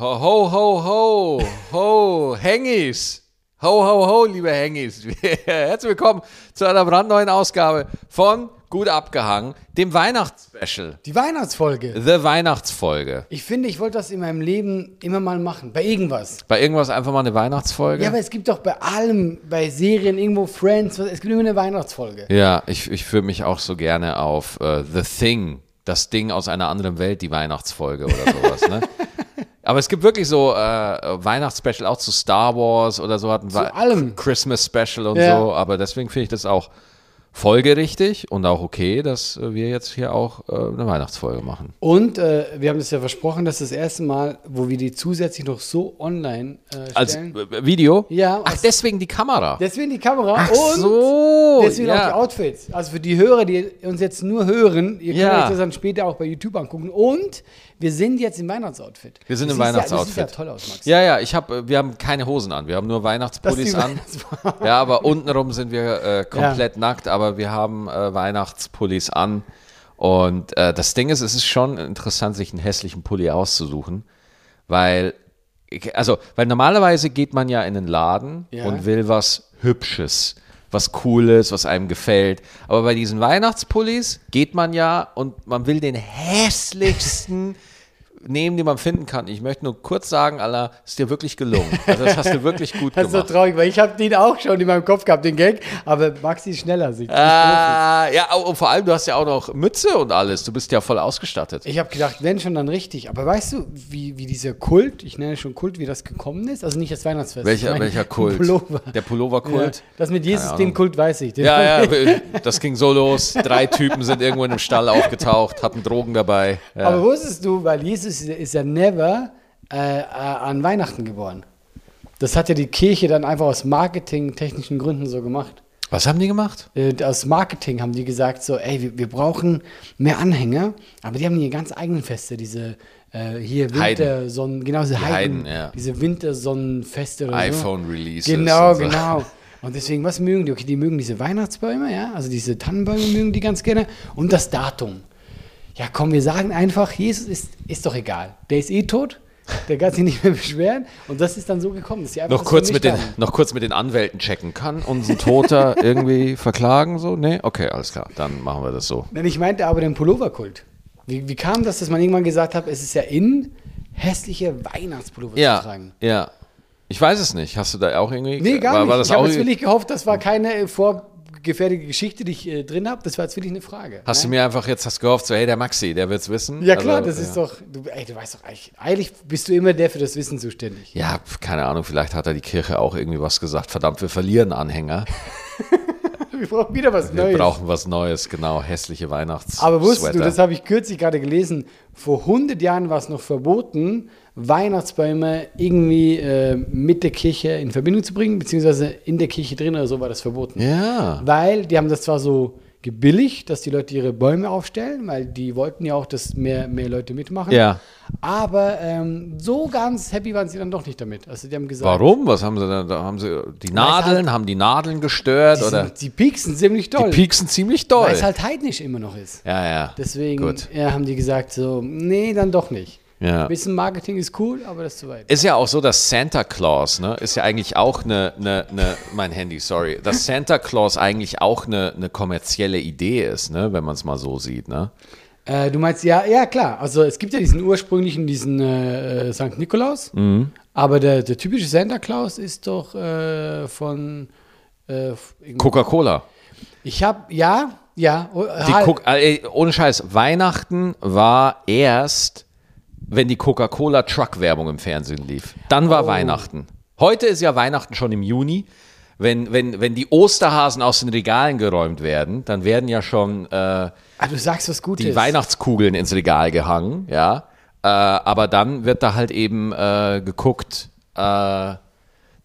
Ho, ho, ho, ho, ho, Hengis. Ho, ho, ho, liebe Hengis. Herzlich willkommen zu einer brandneuen Ausgabe von Gut abgehangen, dem Weihnachtsspecial. Die Weihnachtsfolge. The Weihnachtsfolge. Ich finde, ich wollte das in meinem Leben immer mal machen. Bei irgendwas. Bei irgendwas einfach mal eine Weihnachtsfolge? Ja, aber es gibt doch bei allem, bei Serien, irgendwo Friends, es gibt immer eine Weihnachtsfolge. Ja, ich, ich fühle mich auch so gerne auf uh, The Thing, das Ding aus einer anderen Welt, die Weihnachtsfolge oder sowas, ne? Aber es gibt wirklich so äh, Weihnachtsspecial auch zu Star Wars oder so hatten Zu allem. Christmas Special und Ja. so. Aber deswegen finde ich das auch folgerichtig und auch okay, dass äh, wir jetzt hier auch äh, eine Weihnachtsfolge machen. Und äh, wir haben das ja versprochen, dass das erste Mal, wo wir die zusätzlich noch so online äh, Als stellen. äh, Video? Ja, Ach, als- deswegen die Kamera. deswegen die Kamera Ach und so. deswegen auch die ja. Outfits. Also für die Hörer, die uns jetzt nur hören, ihr könnt Ja. euch das dann später auch bei YouTube angucken. Und wir sind jetzt im Weihnachtsoutfit. Wir sind Du im siehst Ja, du siehst ja Weihnachtsoutfit. toll aus, Max. Ja, ja, ich hab, äh, wir haben keine Hosen an. Wir haben nur Weihnachtspullis Das an. Ja, aber untenrum sind wir äh, komplett nackt, aber wir haben äh, Weihnachtspullis an. Und äh, das Ding ist, es ist schon interessant, sich einen hässlichen Pulli auszusuchen, weil, also, weil normalerweise geht man ja in den Laden Ja. und will was Hübsches, was Cooles, was einem gefällt. Aber bei diesen Weihnachtspullis geht man ja und man will den hässlichsten nehmen, den man finden kann. Ich möchte nur kurz sagen, Allah, ist dir wirklich gelungen. Also das hast du wirklich gut Das ist so gemacht. traurig, weil ich habe den auch schon in meinem Kopf gehabt, den Gag, aber Maxi ist schneller. Sie Ah, ja, und vor allem, du hast ja auch noch Mütze und alles. Du bist ja voll ausgestattet. Ich habe gedacht, wenn schon, dann richtig. Aber weißt du, wie, wie dieser Kult, ich nenne es schon Kult, wie das gekommen ist? Also nicht das Weihnachtsfest. welcher meine, welcher Kult? Pullover. Der Pulloverkult? Ja, das mit Jesus, den. Kult weiß ich. Den Ja, ja, das ging so los. Drei Typen sind irgendwo in einem Stall aufgetaucht, hatten Drogen dabei. Ja. Aber wusstest du, weil Jesus ist ja- ist ja never äh, äh, an Weihnachten geboren. Das hat ja die Kirche dann einfach aus marketingtechnischen Gründen so gemacht. Was haben die gemacht? Äh, aus Marketing haben die gesagt so, ey, wir, wir brauchen mehr Anhänger, aber die haben ihre ganz eigenen Feste, diese äh, hier. Wintersonnen, genau diese Die Heiden, Heiden, ja. diese Wintersonnenfeste oder so. iPhone-Releases. Genau, so. genau. Und deswegen, was mögen die? Okay, die mögen diese Weihnachtsbäume, ja, also diese Tannenbäume mögen die ganz gerne und das Datum. Ja, komm, wir sagen einfach, Jesus ist, ist doch egal. Der ist eh tot, der kann sich nicht mehr beschweren und das ist dann so gekommen. Dass sie einfach Noch kurz, mit den, haben. noch kurz mit den Anwälten checken. Kann uns ein Toter irgendwie verklagen? So? Nee? Okay, alles klar. Dann machen wir das so. Nein, ich meinte aber den Pulloverkult. Wie, wie kam das, dass man irgendwann gesagt hat, es ist ja in, hässliche Weihnachtspullover zu Ja, tragen? ja. Ich weiß es nicht. Hast du da auch irgendwie. Nee, gar war, nicht. War das ich habe wirklich gehofft, das war keine äh, vorgefertigte Geschichte, die ich äh, drin habe. Das war jetzt wirklich eine Frage. hast du Nein? mir einfach jetzt hast gehofft, so, hey, der Maxi, der wird's wissen? Ja klar, Also, das ja. ist doch, du, ey, du weißt doch eigentlich, eigentlich bist du immer der für das Wissen zuständig. Ja, keine Ahnung, vielleicht hat da die Kirche auch irgendwie was gesagt. Verdammt, wir verlieren Anhänger. Wir brauchen wieder was Wir Neues. brauchen was Neues, genau. Hässliche Weihnachts. Aber wusstest du, Sweater. das habe ich kürzlich gerade gelesen, vor 100 Jahren war es noch verboten, Weihnachtsbäume irgendwie äh, mit der Kirche in Verbindung zu bringen, beziehungsweise in der Kirche drin oder so war das verboten. Ja. Weil die haben das zwar so gebilligt, dass die Leute ihre Bäume aufstellen, weil die wollten ja auch, dass mehr, mehr Leute mitmachen. Ja. Aber ähm, so ganz happy waren sie dann doch nicht damit. Also die haben gesagt, Warum? Was haben sie da? da haben sie die es Nadeln? halt- haben die Nadeln gestört? die, oder? sind, die pieksen ziemlich Die doll, pieksen ziemlich doll. weil es halt heidnisch immer noch ist. ja, ja. Deswegen ja, haben die gesagt so, nee, dann doch nicht. Ja. Ein bisschen Marketing ist cool, aber das ist zu weit. Ist ja auch so, dass Santa Claus, ne, ist ja eigentlich auch eine, eine, eine mein Handy, sorry, dass Santa Claus eigentlich auch eine, eine kommerzielle Idee ist, ne, wenn man es mal so sieht, ne? Äh, du meinst, ja, ja, klar. Also es gibt ja diesen ursprünglichen, diesen äh, St. Nikolaus, Mhm. aber der, der typische Santa Claus ist doch äh, von äh, Coca-Cola. Ich habe, ja, ja. oh, halt. Äh, ohne Scheiß, Weihnachten war erst, wenn die Coca-Cola-Truck-Werbung im Fernsehen lief. Dann war Oh. Weihnachten. Heute ist ja Weihnachten schon im Juni. Wenn, wenn, wenn die Osterhasen aus den Regalen geräumt werden, dann werden ja schon äh, ah, du sagst was Gutes. die Weihnachtskugeln ins Regal gehangen, ja. Äh, aber dann wird da halt eben äh, geguckt, äh,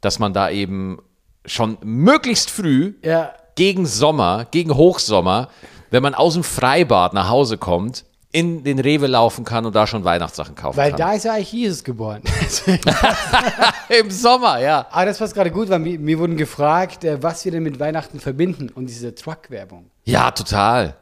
dass man da eben schon möglichst früh Ja, gegen Sommer, gegen Hochsommer, wenn man aus dem Freibad nach Hause kommt, in den Rewe laufen kann und da schon Weihnachtssachen kaufen weil kann. da ist ja eigentlich Jesus geboren. Im Sommer, ja. Aber das passt gerade gut, weil mir, mir wurden gefragt, äh, was wir denn mit Weihnachten verbinden und diese Truck-Werbung. Ja, total.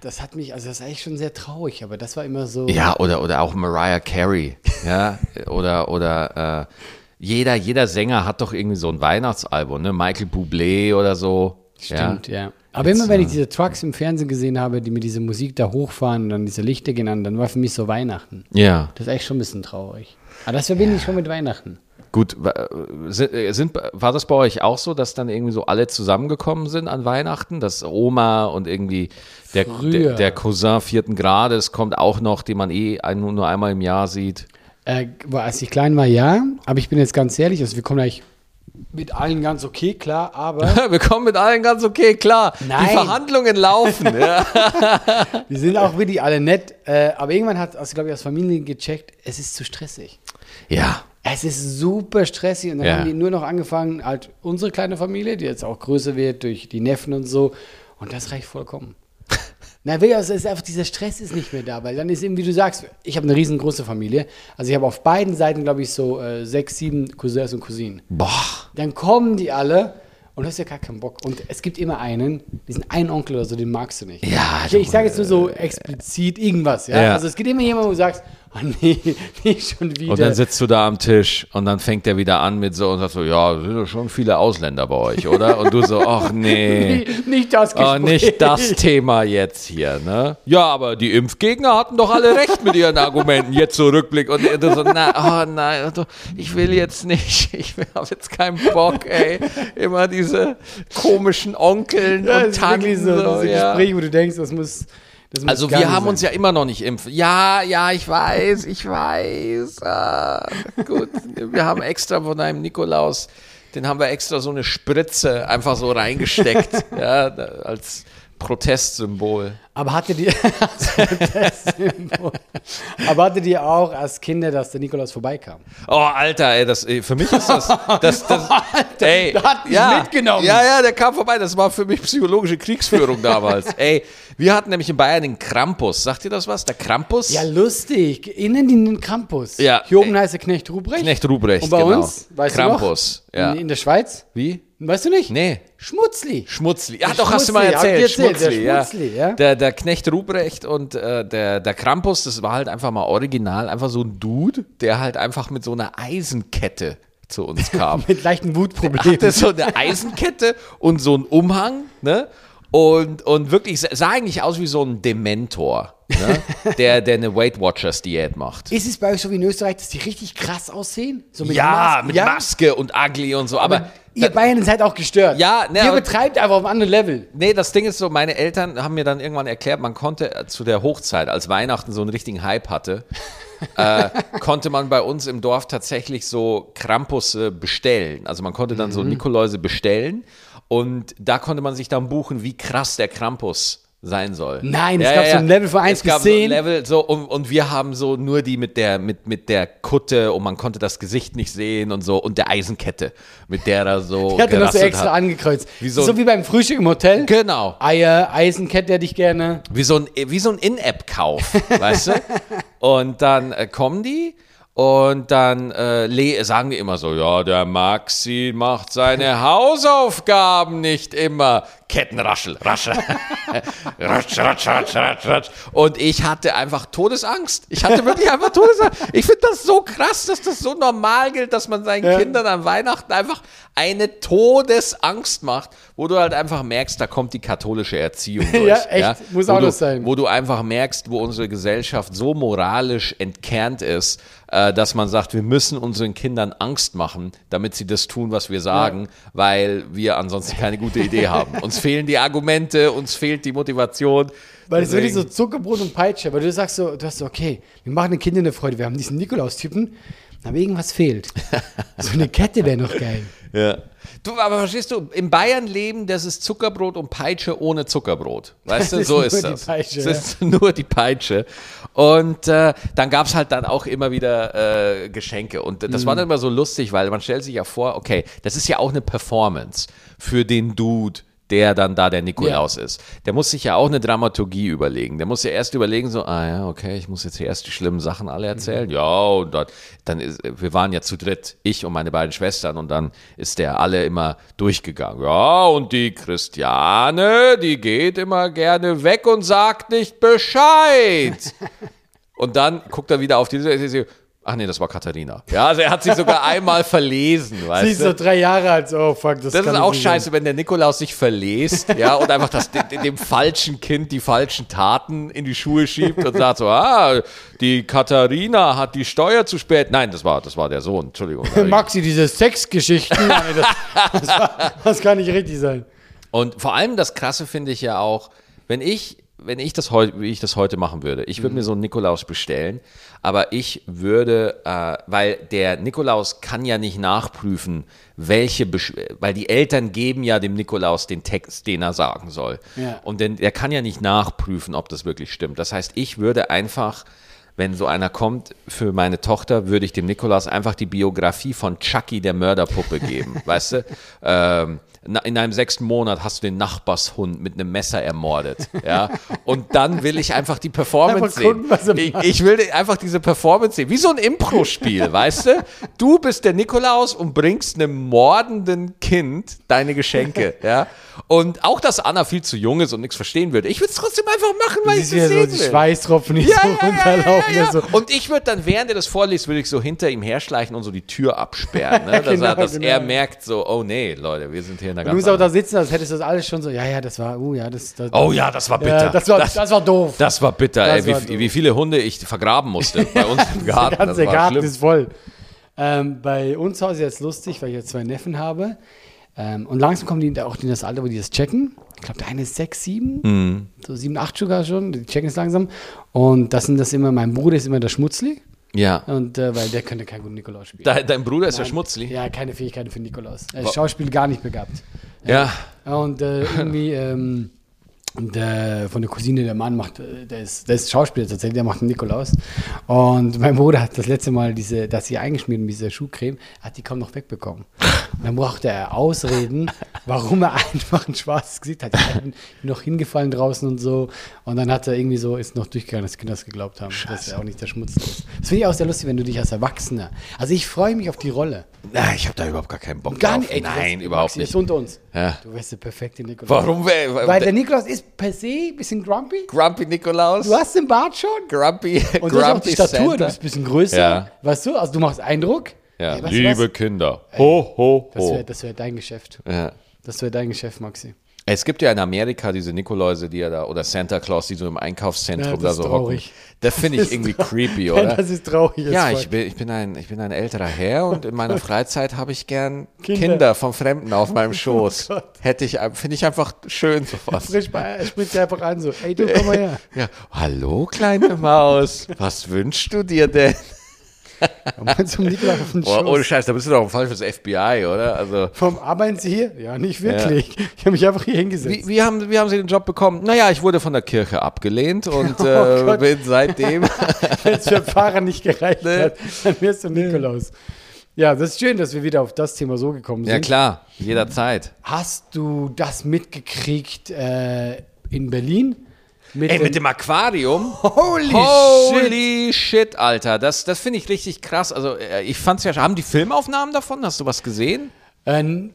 Das hat mich, also das ist eigentlich schon sehr traurig, aber das war immer so. Ja, oder, oder auch Mariah Carey. ja, oder, oder äh, jeder, jeder Sänger hat doch irgendwie so ein Weihnachtsalbum, ne? Michael Bublé oder so. Stimmt, ja. ja. Aber immer wenn ich diese Trucks im Fernsehen gesehen habe, die mit dieser Musik da hochfahren und dann diese Lichter genannt, dann war für mich so Weihnachten. Ja. Das ist eigentlich schon ein bisschen traurig. Aber das verbinde ich schon mit Weihnachten. Gut, sind, sind, war das bei euch auch so, dass dann irgendwie so alle zusammengekommen sind an Weihnachten? Dass Oma und irgendwie der, der, der, Cousin vierten Grades kommt auch noch, den man eh nur einmal im Jahr sieht? Äh, als ich klein war, ja. Aber ich bin jetzt ganz ehrlich, also wir kommen eigentlich mit allen ganz okay, klar, aber. wir kommen mit allen ganz okay, klar. Nein. Die Verhandlungen laufen. Wir sind auch wirklich alle nett. Äh, aber irgendwann hat, also glaube ich, aus Familien gecheckt, es ist zu stressig. Ja. Es ist super stressig und dann ja. haben die nur noch angefangen, halt unsere kleine Familie, die jetzt auch größer wird durch die Neffen und so. Und das reicht vollkommen. Na, also ist einfach, dieser Stress ist nicht mehr da, weil dann ist eben, wie du sagst, ich habe eine riesengroße Familie. Also ich habe auf beiden Seiten, glaube ich, so äh, sechs, sieben Cousins und Cousinen. Boah. Dann kommen die alle und du hast ja gar keinen Bock. Und es gibt immer einen, diesen einen Onkel oder so, den magst du nicht. Ja. Ich, ich sage jetzt nur so explizit irgendwas, ja? ja? Also es gibt immer jemanden, wo du sagst, oh nee, nicht schon wieder. Und dann sitzt du da am Tisch und dann fängt er wieder an mit so und sagt so, ja, sind doch schon viele Ausländer bei euch, oder? Und du so, ach nee. nicht, nicht das Gespräch. Oh, nicht das Thema jetzt hier, ne? Ja, aber die Impfgegner hatten doch alle recht mit ihren Argumenten, jetzt so Rückblick. Und du so, na, oh nein, ich will jetzt nicht, ich habe jetzt keinen Bock, ey. Immer diese komischen Onkeln ja, und Tanten. So, so diese ja. Gespräche, wo du denkst, das muss also wir haben sein. uns ja immer noch nicht impfen. Ja, ja, ich weiß, ich weiß. Ah, gut, wir haben extra von einem Nikolaus, den haben wir extra so eine Spritze einfach so reingesteckt, ja, als Protestsymbol. Aber hattet ihr Aber hattet ihr auch als Kinder, dass der Nikolaus vorbeikam? Oh, Alter, ey, das, ey, für mich ist das. das, das Alter, ey, der hat mich ja, mitgenommen. Ja, ja, der kam vorbei. Das war für mich psychologische Kriegsführung damals. ey, wir hatten nämlich in Bayern den Krampus. Sagt ihr das was? Der Krampus? Ja, lustig. Innen den Krampus. Ja. Hier oben heißt der Knecht Ruprecht. Knecht Ruprecht, Und bei genau. uns, weißt Krampus, du noch? Ja. In, in der Schweiz? Wie? Weißt du nicht? Nee. Schmutzli. Schmutzli. Ja, doch, hast du mal erzählt. erzählt Schmutzli, der Schmutzli, ja. ja. Der, der Knecht Ruprecht und äh, der, der Krampus, das war halt einfach mal original, einfach so ein Dude, der halt einfach mit so einer Eisenkette zu uns kam. mit leichten Wutproblemen. Hatte so eine Eisenkette und so einen Umhang, ne? Und, und wirklich sah eigentlich aus wie so ein Dementor. Ne? der, der eine Weight Watchers Diät macht. Ist es bei euch so wie in Österreich, dass die richtig krass aussehen? So mit ja, Mas mit ja? Maske und ugly und so. Aber, aber ihr da, Bayern seid auch gestört. Ja, ne, ihr betreibt einfach auf einem anderen Level. Nee, das Ding ist so, meine Eltern haben mir dann irgendwann erklärt, man konnte zu der Hochzeit, als Weihnachten so einen richtigen Hype hatte, äh, konnte man bei uns im Dorf tatsächlich so Krampusse bestellen. Also man konnte dann mhm. so Nikoläuse bestellen und da konnte man sich dann buchen, wie krass der Krampus sein soll. Nein, ja, es gab ja, so ein Level von 1 bis 10. So Level, so, und, und wir haben so nur die mit der, mit, mit der Kutte und man konnte das Gesicht nicht sehen und so und der Eisenkette, mit der er so. Die hat so extra hat. angekreuzt. Wie so, so, wie beim Frühstück im Hotel. Genau. Eier, Eisenkette hätte ich gerne. Wie so ein, wie so ein In-App-Kauf, weißt du? Und dann äh, kommen die und dann äh, sagen wir immer so, ja, der Maxi macht seine Hausaufgaben nicht immer. Kettenraschel, raschel. ratsch, ratsch, ratsch, ratsch, ratsch. Und ich hatte einfach Todesangst. Ich hatte wirklich einfach Todesangst. Ich finde das so krass, dass das so normal gilt, dass man seinen ja. Kindern an Weihnachten einfach eine Todesangst macht, wo du halt einfach merkst, da kommt die katholische Erziehung durch. ja, echt. Ja? Muss wo auch du, sein. Wo du einfach merkst, wo unsere Gesellschaft so moralisch entkernt ist, äh, dass man sagt, wir müssen unseren Kindern Angst machen, damit sie das tun, was wir sagen, ja. weil wir ansonsten keine gute Idee haben. Uns fehlen die Argumente, uns fehlt die Motivation. Weil es wirklich so Zuckerbrot und Peitsche, weil du sagst so, du hast so, okay, wir machen den Kindern eine Freude, wir haben diesen Nikolaus-Typen, aber irgendwas fehlt. so eine Kette wäre noch geil. Ja. Du, aber verstehst du, in Bayern leben, das ist Zuckerbrot und Peitsche ohne Zuckerbrot. Weißt du, so ist, ist das. Peitsche, das ist nur die Peitsche. Und äh, dann gab es halt dann auch immer wieder äh, Geschenke. Und das mhm. war dann immer so lustig, weil man stellt sich ja vor, okay, das ist ja auch eine Performance für den Dude, der dann da der Nikolaus ist. Der muss sich ja auch eine Dramaturgie überlegen. Der muss ja erst überlegen, so, ah ja, okay, ich muss jetzt hier erst die schlimmen Sachen alle erzählen. Mhm. Ja, und dann, dann ist, wir waren ja zu dritt, ich und meine beiden Schwestern, und dann ist der alle immer durchgegangen. Ja, und die Christiane, die geht immer gerne weg und sagt nicht Bescheid. Und dann guckt er wieder auf diese. Ach nee, das war Katharina. Ja, also er hat sich sogar einmal verlesen, Sie weißt ist du? so drei Jahre alt, oh fuck, das, Das ist auch scheiße, wenn der Nikolaus sich verlest, ja, und einfach das, dem, dem falschen Kind die falschen Taten in die Schuhe schiebt und sagt so, ah, die Katharina hat die Steuer zu spät. Nein, das war, das war der Sohn, Entschuldigung. sein. Maxi, diese Sexgeschichten, das, das, war- das kann nicht richtig sein. Und vor allem das Krasse finde ich ja auch, wenn ich, wenn ich das heute, wie ich das heute machen würde, ich würde mir so einen Nikolaus bestellen, aber ich würde, äh, weil der Nikolaus kann ja nicht nachprüfen, welche, Besch weil die Eltern geben ja dem Nikolaus den Text, den er sagen soll. Ja. Und denn, der kann ja nicht nachprüfen, ob das wirklich stimmt. Das heißt, ich würde einfach wenn so einer kommt für meine Tochter, würde ich dem Nikolaus einfach die Biografie von Chucky, der Mörderpuppe, geben. weißt du? Ähm, in einem sechsten Monat hast du den Nachbarshund mit einem Messer ermordet. Ja? Und dann will ich einfach die Performance sehen. Ich, ich will einfach diese Performance sehen. Wie so ein Impro-Spiel, weißt du? Du bist der Nikolaus und bringst einem mordenden Kind deine Geschenke. Ja? Und auch, dass Anna viel zu jung ist und nichts verstehen würde. Ich würde es trotzdem einfach machen, weil ich es so sehen die will. Schweißtropfen, die Ja, so ja, ja, runterlaufen. ja, ja. So. Und ich würde dann, während er das vorliest, würde ich so hinter ihm herschleichen und so die Tür absperren. Ne? Dass, Genau, er, dass genau. er merkt, so, oh nee, Leute, wir sind hier in der Du ganz musst auch da sitzen, als hättest du das alles schon so, ja, ja, das war, uh, ja, das, das Oh ja, das war bitter. Ja, das, war, das, das, war doof. das war bitter, Das ey, war wie, doof. wie viele Hunde ich vergraben musste bei uns im Garten. Der Das ganze war Garten schlimm. ist voll. Ähm, bei uns zu Hause jetzt lustig, weil ich jetzt zwei Neffen habe. Ähm, und langsam kommen die auch in das Alter, wo die das checken. Ich glaube, der eine ist sechs, sieben, Mhm. so sieben, acht sogar schon. Die checken es langsam. Und das sind das immer, mein Bruder ist immer der Schmutzli. Ja. Und äh, weil der könnte kein guten Nikolaus spielen. Dein, dein Bruder ist ja Nein. Schmutzli. Ja, keine Fähigkeiten für Nikolaus. Er ist Schauspiel gar nicht begabt. Ja. Und äh, irgendwie ähm, der, von der Cousine, der Mann macht, äh, der ist, der ist Schauspieler tatsächlich, der macht einen Nikolaus. Und mein Bruder hat das letzte Mal diese, das hier eingeschmiert mit dieser Schuhcreme, hat die kaum noch wegbekommen. Dann brauchte er Ausreden, warum er einfach ein schwarzes Gesicht hat. Er ist noch hingefallen draußen und so. Und dann hat er irgendwie so, ist noch durchgegangen, dass Kinder das geglaubt haben, dass er auch nicht der Schmutz ist. Das finde ich auch sehr lustig, wenn du dich als Erwachsener. Also ich freue mich auf die Rolle. Na, ich habe da überhaupt gar keinen Bock Gar drauf. nicht. Ey, Nein, wärst- überhaupt nicht. unter uns. Ja. Du wärst der perfekte Nikolaus. Warum? wär- Weil der Nikolaus ist per se ein bisschen grumpy. Grumpy Nikolaus? Du hast den Bart schon. Grumpy, Und du hast auch die Statur, Santa. du bist ein bisschen größer. Ja. Weißt du, also du machst Eindruck. Ja, Ey, weißt du liebe was? Kinder. Ho, ho, Das ho. wäre das wär dein Geschäft. Ja. Das wäre dein Geschäft, Maxi. Es gibt ja in Amerika diese Nikoläuse, die ja da, oder Santa Claus, die so im Einkaufszentrum Ja, das da ist so traurig. hocken. Das finde ich ist irgendwie creepy, Ja, oder? das ist traurig. Ja, ich bin, ich, bin ein, ich bin ein älterer Herr und in meiner Freizeit habe ich gern Kinder. Kinder. vom Fremden auf meinem Schoß. Oh. Hätte ich, finde ich einfach schön sowas. Er spricht dir einfach an so, ey du, komm mal her. Ja, hallo kleine Maus, was wünschst du dir denn? Zum Nikolaus auf den Boah, ohne. Scheiß, da bist du doch ein falsches FBI, oder? Also, Vom Arbeiten Sie hier? Ja, nicht wirklich. Ich habe mich einfach hier hingesetzt. wie, wie, haben, wie haben Sie den Job bekommen? Naja, ich wurde von der Kirche abgelehnt und Oh äh, bin seitdem Wenn es für Fahrer nicht gereicht Nee. hat, dann wärst du Nikolaus. Ja, das ist schön, dass wir wieder auf das Thema so gekommen sind. Ja klar, jederzeit. Hast du das mitgekriegt äh, in Berlin? Mit Ey, den- mit dem Aquarium? Holy, shit! Holy shit, Alter. Das, das finde ich richtig krass. Also, äh, ich fand's ja. Haben die Filmaufnahmen davon? Hast du was gesehen? Ähm,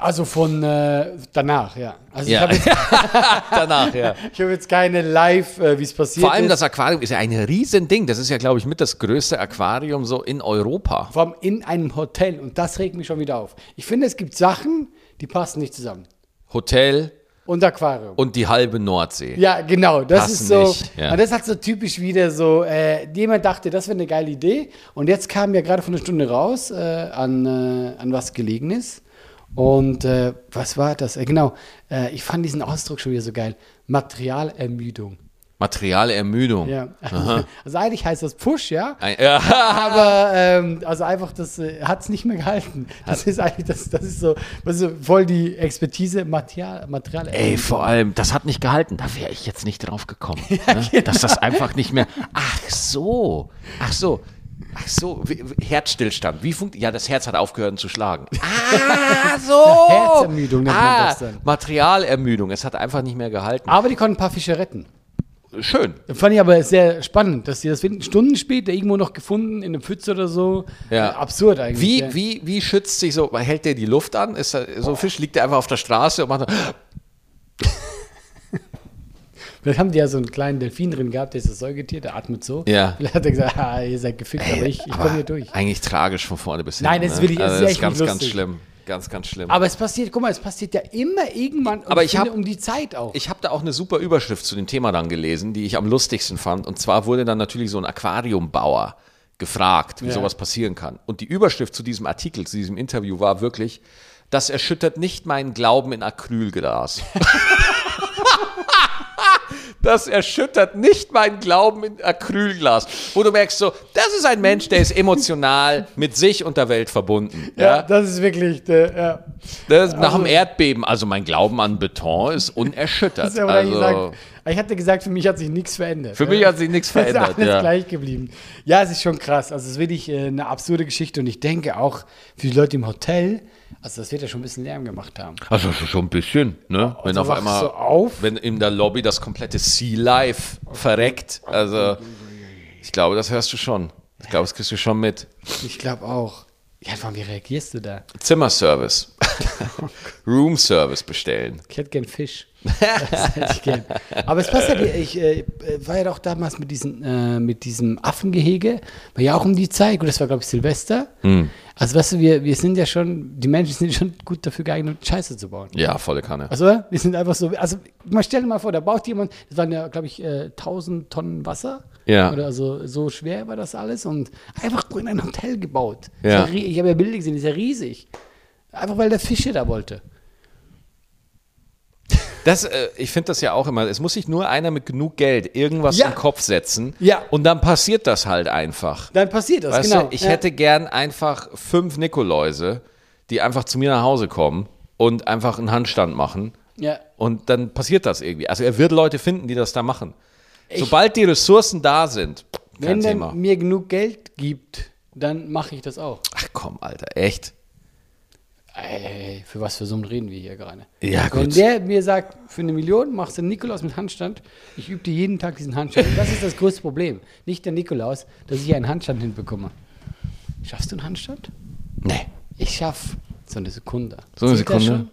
also von äh, danach, ja. Also Ja. ich habe jetzt, Danach, ja. ich hab jetzt keine Live, äh, wie es passiert Vor allem ist. das Aquarium ist ja ein Riesending. Das ist ja, glaube ich, mit das größte Aquarium so in Europa. Vor allem in einem Hotel und das regt mich schon wieder auf. Ich finde, es gibt Sachen, die passen nicht zusammen. Hotel Und Aquarium. und die halbe Nordsee. Ja, genau. Das Passen ist so. nicht, ja. Und das hat so typisch wieder so. Äh, jemand dachte, das wäre eine geile Idee. Und jetzt kam ja gerade von einer Stunde raus, äh, an, äh, an was gelegen ist. Und äh, was war das? Äh, genau. Äh, ich fand diesen Ausdruck schon wieder so geil. Materialermüdung. Materialermüdung. Ja. Also eigentlich heißt das Push, ja. Ein, ja. Aber ähm, also einfach, das äh, hat es nicht mehr gehalten. Das ist eigentlich, das, das ist so, weißt du, voll die Expertise Material, Material. Ey, vor allem, das hat nicht gehalten. Da wäre ich jetzt nicht drauf gekommen. ne? Dass das einfach nicht mehr. Ach so. Ach so. Ach so, Herzstillstand. Wie funkt, ja, das Herz hat aufgehört zu schlagen. Ah, so. Herzermüdung nennt man ah, das dann. Materialermüdung. Es hat einfach nicht mehr gehalten. Aber die konnten ein paar Fische retten. Schön. Fand ich aber sehr spannend, dass sie das finden. Stunden später irgendwo noch gefunden, in einem Pfütze oder so. Ja. Äh, absurd eigentlich. Wie, ja. wie, wie schützt sich so, hält der die Luft an? Ist er, so ein Fisch liegt der einfach auf der Straße und macht so, Vielleicht haben die ja so einen kleinen Delfin drin gehabt, der ist das Säugetier, der atmet so. Ja. Vielleicht hat er gesagt, ah, ihr seid gefickt, aber ich, ich komme hier durch. Eigentlich tragisch von vorne bis hinten. Nein, das ist ne? wirklich- das also ist echt ganz, ganz schlimm. Ganz, ganz schlimm. Aber es passiert, guck mal, es passiert ja immer irgendwann Aber ich finde, hab- um die Zeit auch. Ich habe da auch eine super Überschrift zu dem Thema dann gelesen, die ich am lustigsten fand. Und zwar wurde dann natürlich so ein Aquariumbauer gefragt, wie Ja. sowas passieren kann. Und die Überschrift zu diesem Artikel, zu diesem Interview war wirklich, das erschüttert nicht meinen Glauben in Acrylglas. Das erschüttert nicht meinen Glauben in Acrylglas. Wo du merkst so, das ist ein Mensch, der ist emotional mit sich und der Welt verbunden. ja, Ja, das ist wirklich, der, ja. das ist nach dem Erdbeben, also mein Glauben an Beton ist unerschüttert. Das ist also, gesagt, ich hatte gesagt, für mich hat sich nichts verändert. Für mich hat sich nichts Es ist verändert, alles ja. gleich geblieben. Ja, es ist schon krass. Also es ist wirklich äh, eine absurde Geschichte und ich denke auch für die Leute im Hotel, also das wird ja schon ein bisschen Lärm gemacht haben. Also schon ein bisschen, ne? Wenn Also auf einmal, du auf? wenn in der Lobby das komplette Sea Life verreckt, also ich glaube, das hörst du schon. Ich glaube, das kriegst du schon mit. Ich glaube auch. Ja, warum, wie reagierst du da? Zimmerservice, Room Service bestellen. Ich hätte gern Fisch. Das hätte ich gern. Aber es passt ja, ich äh, war ja doch damals mit, diesen, äh, mit diesem Affengehege, war ja auch um die Zeit, gut, das war glaube ich Silvester. Hm. Also weißt du, wir, wir sind ja schon, die Menschen sind schon gut dafür geeignet, Scheiße zu bauen. Ja, volle Kanne. Also, die sind einfach so, also mal stell dir mal vor, da baut jemand, das waren ja, glaube ich, äh, 1000 Tonnen Wasser. Ja. Oder so, so schwer war das alles und einfach in ein Hotel gebaut. Ja. Ich habe ja Bilder gesehen, das ist ja riesig. Einfach weil der Fische da wollte. Das, äh, ich finde das ja auch immer, es muss sich nur einer mit genug Geld irgendwas Ja. im Kopf setzen Ja. und dann passiert das halt einfach. Dann passiert das, Weißt genau. du, ich ja. hätte gern einfach fünf Nikoläuse, die einfach zu mir nach Hause kommen und einfach einen Handstand machen. Ja. Und dann passiert das irgendwie. Also er wird Leute finden, die das da machen. Sobald die Ressourcen da sind, kein Wenn Thema. mir genug Geld gibt, dann mache ich das auch. Ach komm, Alter, echt? Ey, für was für Summen reden wir hier gerade? Ja, Wenn gut. der mir sagt, für eine Million machst du einen Nikolaus mit Handstand, ich übe dir jeden Tag diesen Handstand. Und das ist das größte Problem. Nicht der Nikolaus, dass ich einen Handstand hinbekomme. Schaffst du einen Handstand? Nee. Ich schaff so eine Sekunde. So eine das Sekunde?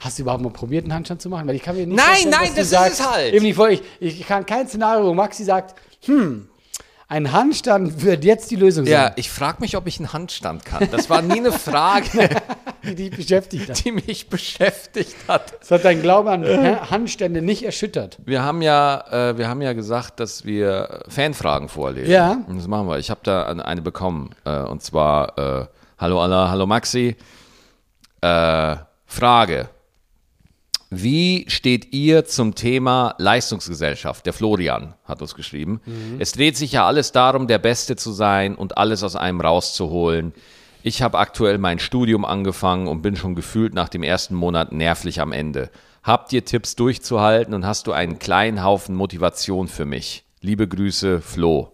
Hast du überhaupt mal probiert, einen Handstand zu machen? Weil ich kann mir nicht Nein, nein, das ist sagst, es halt. Eben ich, ich kann kein Szenario, wo Maxi sagt, hm, ein Handstand wird jetzt die Lösung Ja, sein, ich frage mich, ob ich einen Handstand kann. Das war nie eine Frage, die dich beschäftigt hat. die mich beschäftigt hat. Das hat dein Glaube an Ha- Handstände nicht erschüttert. Wir haben ja, äh, wir haben ja gesagt, dass wir Fanfragen vorlesen. Ja. Und das machen wir. Ich habe da eine- eine bekommen. Äh, und zwar, äh, hallo Allah, hallo Maxi. Äh, Frage. Wie steht ihr zum Thema Leistungsgesellschaft? Der Florian hat uns geschrieben. Es dreht sich ja alles darum, der Beste zu sein und alles aus einem rauszuholen. Ich habe aktuell mein Studium angefangen und bin schon gefühlt nach dem ersten Monat nervlich am Ende. Habt ihr Tipps durchzuhalten und hast du einen kleinen Haufen Motivation für mich? Liebe Grüße, Flo.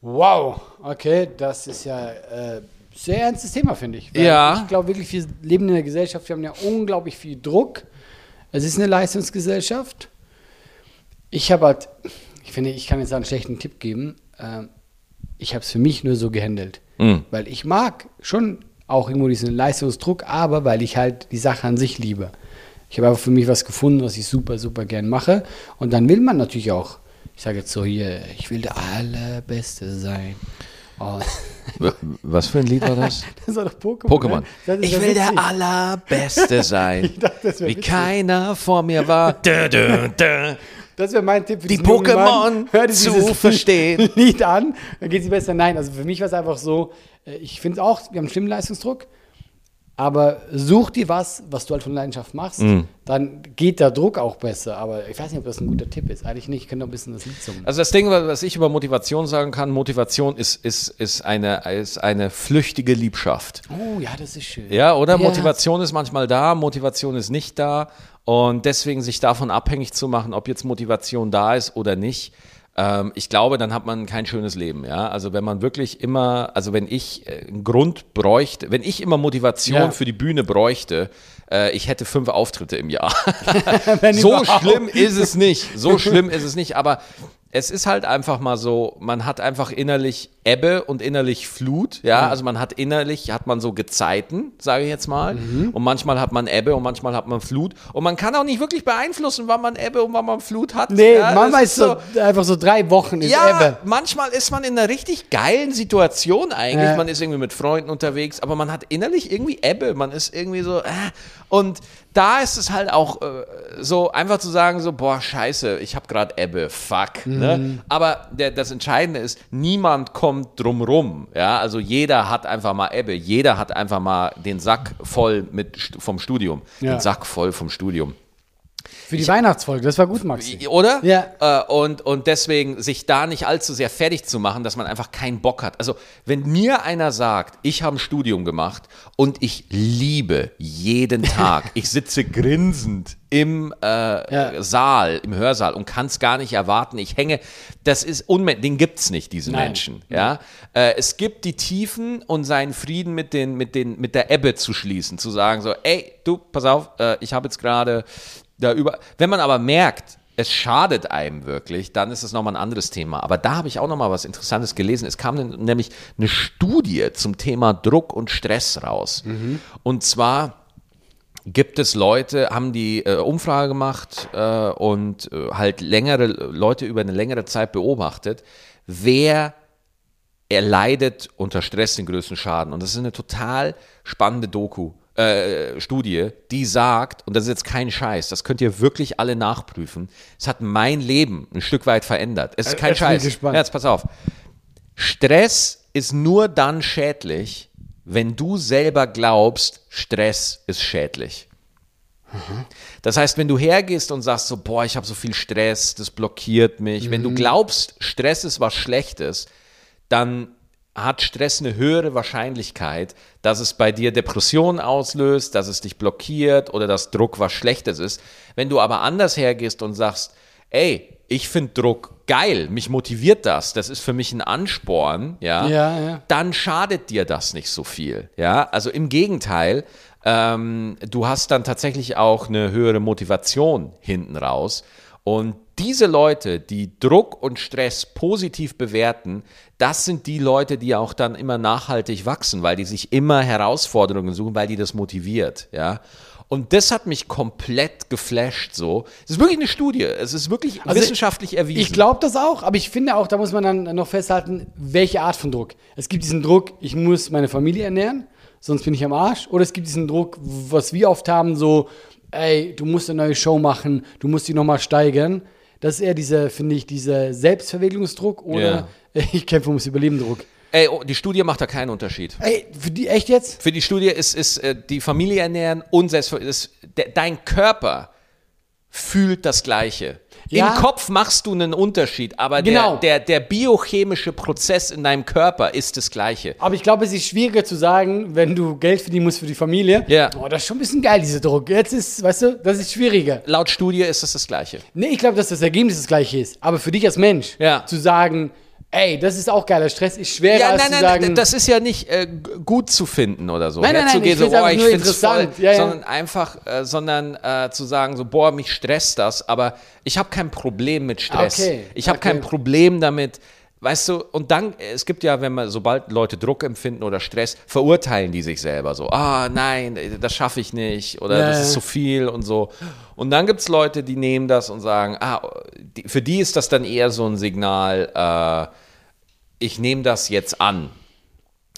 Wow, okay, das ist ja äh, sehr ernstes Thema, finde ich. Ja. Ich glaube wirklich, wir leben in einer Gesellschaft, wir haben ja unglaublich viel Druck. Es ist eine Leistungsgesellschaft. Ich habe halt, ich finde, ich kann jetzt einen schlechten Tipp geben. Ähm, ich habe es für mich nur so gehandelt. Mhm. Weil ich mag schon auch irgendwo diesen Leistungsdruck, aber weil ich halt die Sache an sich liebe. Ich habe einfach für mich was gefunden, was ich super, super gern mache. Und dann will man natürlich auch, ich sage jetzt so hier, ich will der Allerbeste sein. Oh, Was für ein Lied war das? das war doch Pokémon. Ne? Ich will der. Allerbeste sein. Dachte, wie witzig. keiner vor mir war. Dö, dö, dö. Das wäre mein Tipp für Die. Pokémon Hör dir zu verstehen. Lied an, dann geht sie besser. Nein, also für mich war es einfach so, äh, ich finde auch, wir haben einen schlimmen Leistungsdruck, aber such dir was, was du halt von Leidenschaft machst, Mhm. dann geht der Druck auch besser. Aber ich weiß nicht, ob das ein guter Tipp ist. Eigentlich nicht, ich könnte noch ein bisschen das Lied summen. Also das Ding, was ich über Motivation sagen kann, Motivation ist, ist, ist, eine, ist eine flüchtige Liebschaft. Oh ja, das ist schön. Ja, oder? Ja. Motivation ist manchmal da, Motivation ist nicht da. Und deswegen sich davon abhängig zu machen, ob jetzt Motivation da ist oder nicht, ähm, ich glaube, dann hat man kein schönes Leben. Ja? Also wenn man wirklich immer, also wenn ich äh, einen Grund bräuchte, wenn ich immer Motivation Ja. für die Bühne bräuchte, äh, ich hätte fünf Auftritte im Jahr. So schlimm ist es nicht. So schlimm ist es nicht. Aber es ist halt einfach mal so, man hat einfach innerlich Ebbe und innerlich Flut. Ja, also man hat innerlich, hat man so Gezeiten, sage ich jetzt mal. Mhm. Und manchmal hat man Ebbe und manchmal hat man Flut. Und man kann auch nicht wirklich beeinflussen, wann man Ebbe und wann man Flut hat. Nee, ja, manchmal ist so, einfach so drei Wochen ist ja, Ebbe. manchmal ist man in einer richtig geilen Situation eigentlich. Ja. Man ist irgendwie mit Freunden unterwegs, aber man hat innerlich irgendwie Ebbe. Man ist irgendwie so. Äh. Und da ist es halt auch äh, so einfach zu sagen, so, boah, scheiße, ich habe gerade Ebbe, fuck. Mhm. Ne? Aber der, das Entscheidende ist, niemand kommt drumrum. Ja? Also jeder hat einfach mal Ebbe. Jeder hat einfach mal den Sack voll mit, vom Studium. Ja. Den Sack voll vom Studium. Für die Weihnachtsfolge, das war gut, Maxi. Oder? Ja. Äh, und, und deswegen sich da nicht allzu sehr fertig zu machen, dass man einfach keinen Bock hat. Also, wenn mir einer sagt, ich habe ein Studium gemacht und ich liebe jeden Tag, ich sitze grinsend im äh, Ja. Saal, im Hörsaal und kann es gar nicht erwarten, ich hänge, das ist unmenschlich, den gibt es nicht, diesen Nein. Menschen. Ja? Äh, es gibt die Tiefen und seinen Frieden mit, den, mit, den, mit der Ebbe zu schließen, zu sagen so, ey, du, pass auf, äh, ich habe jetzt gerade da über. Wenn man aber merkt, es schadet einem wirklich, dann ist es nochmal ein anderes Thema. Aber da habe ich auch nochmal was Interessantes gelesen. Es kam nämlich eine Studie zum Thema Druck und Stress raus. Und zwar gibt es Leute, haben die äh, Umfrage gemacht äh, und äh, halt längere Leute über eine längere Zeit beobachtet, wer erleidet unter Stress den größten Schaden. Und das ist eine total spannende Doku. Äh, Studie, die sagt, und das ist jetzt kein Scheiß, das könnt ihr wirklich alle nachprüfen, es hat mein Leben ein Stück weit verändert. Es ist kein jetzt bin ich Scheiß. gespannt. Jetzt pass auf. Stress ist nur dann schädlich, wenn du selber glaubst, Stress ist schädlich. Das heißt, wenn du hergehst und sagst so, boah, ich habe so viel Stress, das blockiert mich, wenn du glaubst, Stress ist was Schlechtes, dann hat Stress eine höhere Wahrscheinlichkeit, dass es bei dir Depressionen auslöst, dass es dich blockiert oder dass Druck was Schlechtes ist. Wenn du aber anders hergehst und sagst, ey, ich finde Druck geil, mich motiviert das, das ist für mich ein Ansporn, ja, Ja, ja. dann schadet dir das nicht so viel. Ja, also im Gegenteil, ähm, du hast dann tatsächlich auch eine höhere Motivation hinten raus. Und diese Leute, die Druck und Stress positiv bewerten, das sind die Leute, die auch dann immer nachhaltig wachsen, weil die sich immer Herausforderungen suchen, weil die das motiviert. Ja. Und das hat mich komplett geflasht so. Es ist wirklich eine Studie. Es ist wirklich Also wissenschaftlich erwiesen. Ich glaube das auch, aber ich finde auch, da muss man dann noch festhalten, welche Art von Druck. Es gibt diesen Druck, ich muss meine Familie ernähren, sonst bin ich am Arsch. Oder es gibt diesen Druck, was wir oft haben, so, ey, du musst eine neue Show machen, du musst die nochmal steigern. Das ist eher dieser, finde ich, dieser Selbstverwirklichungsdruck oder ich kämpfe ums Überleben Druck. Ey, oh, die Studie macht da keinen Unterschied. Ey, für die echt jetzt? Für die Studie ist, ist äh, die Familie ernähren und selbst ist, de, dein Körper fühlt das Gleiche. Ja. Im Kopf machst du einen Unterschied, aber Genau. der, der, der biochemische Prozess in deinem Körper ist das Gleiche. Aber ich glaube, es ist schwieriger zu sagen, wenn du Geld verdienen musst für die Familie. Ja. Oh, das ist schon ein bisschen geil, dieser Druck. Jetzt ist, weißt du, das ist schwieriger. Laut Studie ist das das Gleiche. Nee, ich glaube, dass das Ergebnis das gleiche ist. Aber für dich als Mensch Ja. zu sagen, ey, das ist auch geiler Stress, ist schwerer Ja, als nein, zu nein, sagen. das ist ja nicht äh, gut zu finden oder so. Nein, nein, nein, ich so, oh, ich nur find's voll, interessant. Ja, ja. sondern einfach, äh, sondern äh, zu sagen, so, boah, mich stresst das, aber ich habe kein Problem mit Stress. Okay, Ich habe okay. kein Problem damit, weißt du, und dann, es gibt ja, wenn man, sobald Leute Druck empfinden oder Stress, verurteilen die sich selber so, ah, nein, das schaffe ich nicht oder Ja, das ist zu viel und so. Und dann gibt es Leute, die nehmen das und sagen, ah, die, für die ist das dann eher so ein Signal, äh, ich nehme das jetzt an.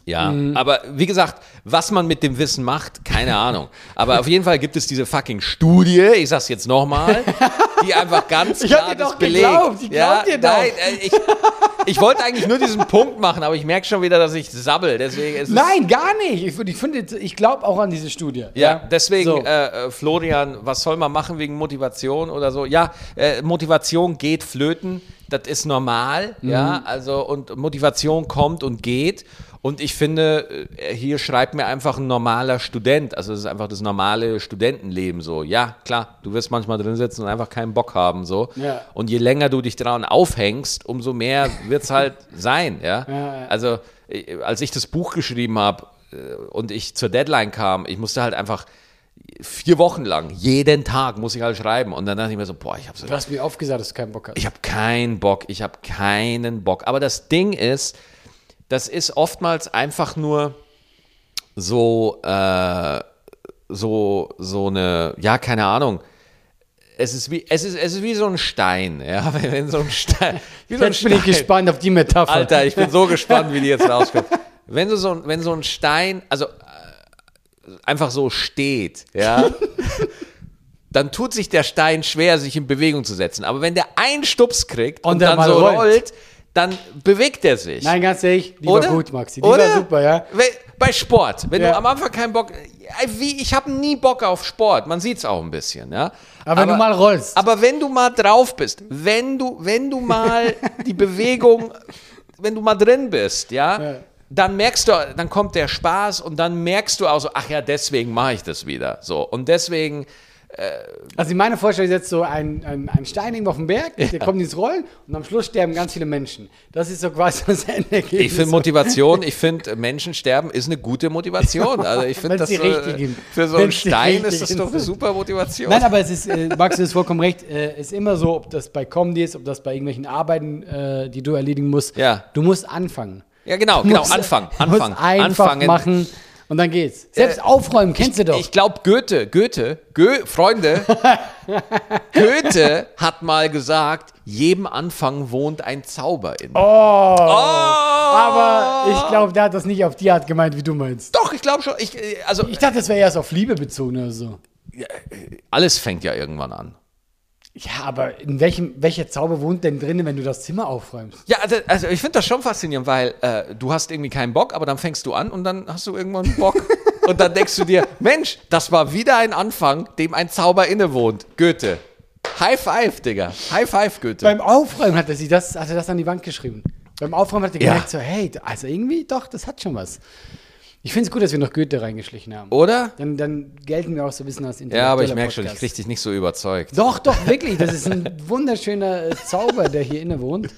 Ja, Mhm. aber wie gesagt, was man mit dem Wissen macht, keine Ahnung. Aber auf jeden Fall gibt es diese fucking Studie, ich sag's jetzt nochmal, die einfach ganz Ich hab klar dir doch das belegt. geglaubt, ich glaub dir doch. Nein, äh, ich, ich wollte eigentlich nur diesen Punkt machen, aber ich merke schon wieder, dass ich sabbel. Deswegen Nein, gar nicht. Ich, ich, ich glaube auch an diese Studie. Ja, deswegen, So. äh, äh, Florian, was soll man machen wegen Motivation oder so? Ja, äh, Motivation geht flöten. das ist normal, ja, also und Motivation kommt und geht. Und ich finde, äh, hier schreibt mir einfach ein normaler Student. Also es ist einfach das normale Studentenleben so. Ja, klar, du wirst manchmal drin sitzen und einfach keinen Bock haben so. Ja. Und je länger du dich daran aufhängst, umso mehr wird es halt sein, ja. Ja. Also äh, als ich das Buch geschrieben habe äh, und ich zur Deadline kam, ich musste halt einfach vier Wochen lang, jeden Tag muss ich halt schreiben. Und dann dachte ich mir so, boah, ich habe so Du hast mir oft gesagt, dass du keinen Bock hast. ich habe keinen Bock, ich habe keinen Bock. Aber das Ding ist, das ist oftmals einfach nur so, äh, so, so eine, ja, keine Ahnung. Es ist wie, es ist, es ist wie so ein Stein, ja, wenn, wenn so ein Stein, wie so ein Jetzt bin ich gespannt auf die Metapher. Alter, ich bin so gespannt, wie die jetzt rauskommt. Wenn so, ein- wenn so ein Stein, also äh, einfach so steht, ja, dann tut sich der Stein schwer, sich in Bewegung zu setzen. Aber wenn der einen Stups kriegt und, Und dann so rollt. rollt. Dann bewegt er sich. Nein, ganz ehrlich, die Oder? war gut, Maxi. Die Oder? war super, ja. Bei Sport, wenn Ja. du am Anfang keinen Bock, Ey, wie, ich habe nie Bock auf Sport, man sieht es auch ein bisschen, ja. Aber wenn du mal rollst. Aber wenn du mal drauf bist, wenn du, wenn du mal die Bewegung, wenn du mal drin bist, ja, Ja. dann merkst du, dann kommt der Spaß und dann merkst du auch so, ach ja, deswegen mache ich das wieder, so und deswegen Also in meiner Vorstellung ist jetzt so ein, ein, ein Stein irgendwo auf dem Berg, der kommt ins Rollen und am Schluss sterben ganz viele Menschen. Das ist so quasi das Endergebnis. Ich finde Motivation, ich finde Menschen sterben ist eine gute Motivation. Also ich finde das richtigen- für so einen Stein ist das doch eine super Motivation. Nein, aber es ist, äh, Max, du hast vollkommen recht, äh, ist immer so, ob das bei Comedy ist, ob das bei irgendwelchen Arbeiten, äh, die du erledigen musst. Ja. Du musst anfangen. ja, genau, Du genau, musst- anfangen, du musst anfangen, einfach anfangen. machen und dann geht's. Selbst aufräumen, kennst du doch. Ich glaube, Goethe, Goethe, Gö Freunde, Goethe hat mal gesagt, jedem Anfang wohnt ein Zauber in. oh, aber ich glaube, der hat das nicht auf die Art gemeint, wie du meinst. Doch, ich glaube schon. Ich, äh, also, Ich dachte, das wäre erst auf Liebe bezogen oder so. alles fängt ja irgendwann an. Ja, aber in welchem, welcher Zauber wohnt denn drin, wenn du das Zimmer aufräumst? Ja, also, also ich finde das schon faszinierend, weil äh, du hast irgendwie keinen Bock, aber dann fängst du an und dann hast du irgendwann Bock. und dann denkst du dir, Mensch, das war wieder ein Anfang, dem ein Zauber innewohnt. Goethe. High five, Digga. High five, Goethe. Beim Aufräumen hat er sich das, hat er das an die Wand geschrieben. Beim Aufräumen hat er Ja. gemerkt, so, hey, also irgendwie, doch, das hat schon was. Ich finde es gut, dass wir noch Goethe reingeschlichen haben. Oder? Dann, dann gelten wir auch so ein bisschen als Ja, aber ich merke schon, ich Podcast. krieg dich nicht so überzeugt. Doch, doch, wirklich. Das ist ein wunderschöner äh, Zauber, der hier inne wohnt.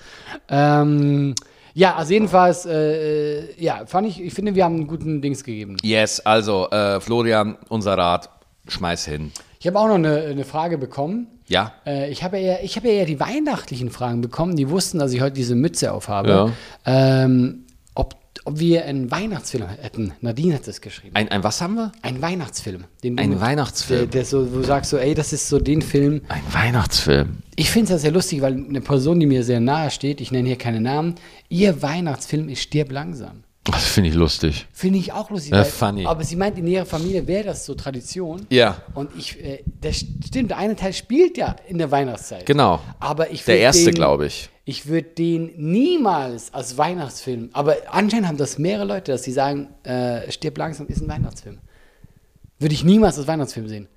Ähm, ja, also jedenfalls, äh, äh, ja, fand ich, ich finde, wir haben einen guten Dings gegeben. Yes, also, äh, Florian, unser Rat, schmeiß hin. Ich habe auch noch eine, eine Frage bekommen. Ja? Äh, ich habe ja, ich habe ja eher die weihnachtlichen Fragen bekommen. Die wussten, dass ich heute diese Mütze aufhabe. Ja. Ähm, ob, wir einen Weihnachtsfilm hätten. Nadine hat das geschrieben. Ein, ein was haben wir? Ein Weihnachtsfilm. Ein Der, Weihnachtsfilm. der so, wo du sagst so, ey, das ist so den Film. Ein Weihnachtsfilm. Ich finde es ja sehr lustig, weil eine Person, die mir sehr nahe steht, ich nenne hier keine Namen, ihr Weihnachtsfilm ist Stirb langsam. Das finde ich lustig. Finde ich auch lustig. Weil- funny. Aber sie meint, in ihrer Familie wäre das so Tradition. Ja. Und ich, äh, das stimmt, der eine Teil spielt ja in der Weihnachtszeit. Genau. Aber ich Der erste, glaube ich. Ich würde den niemals als Weihnachtsfilm, aber anscheinend haben das mehrere Leute, dass sie sagen, äh, Stirb langsam ist ein Weihnachtsfilm. Würde ich niemals als Weihnachtsfilm sehen.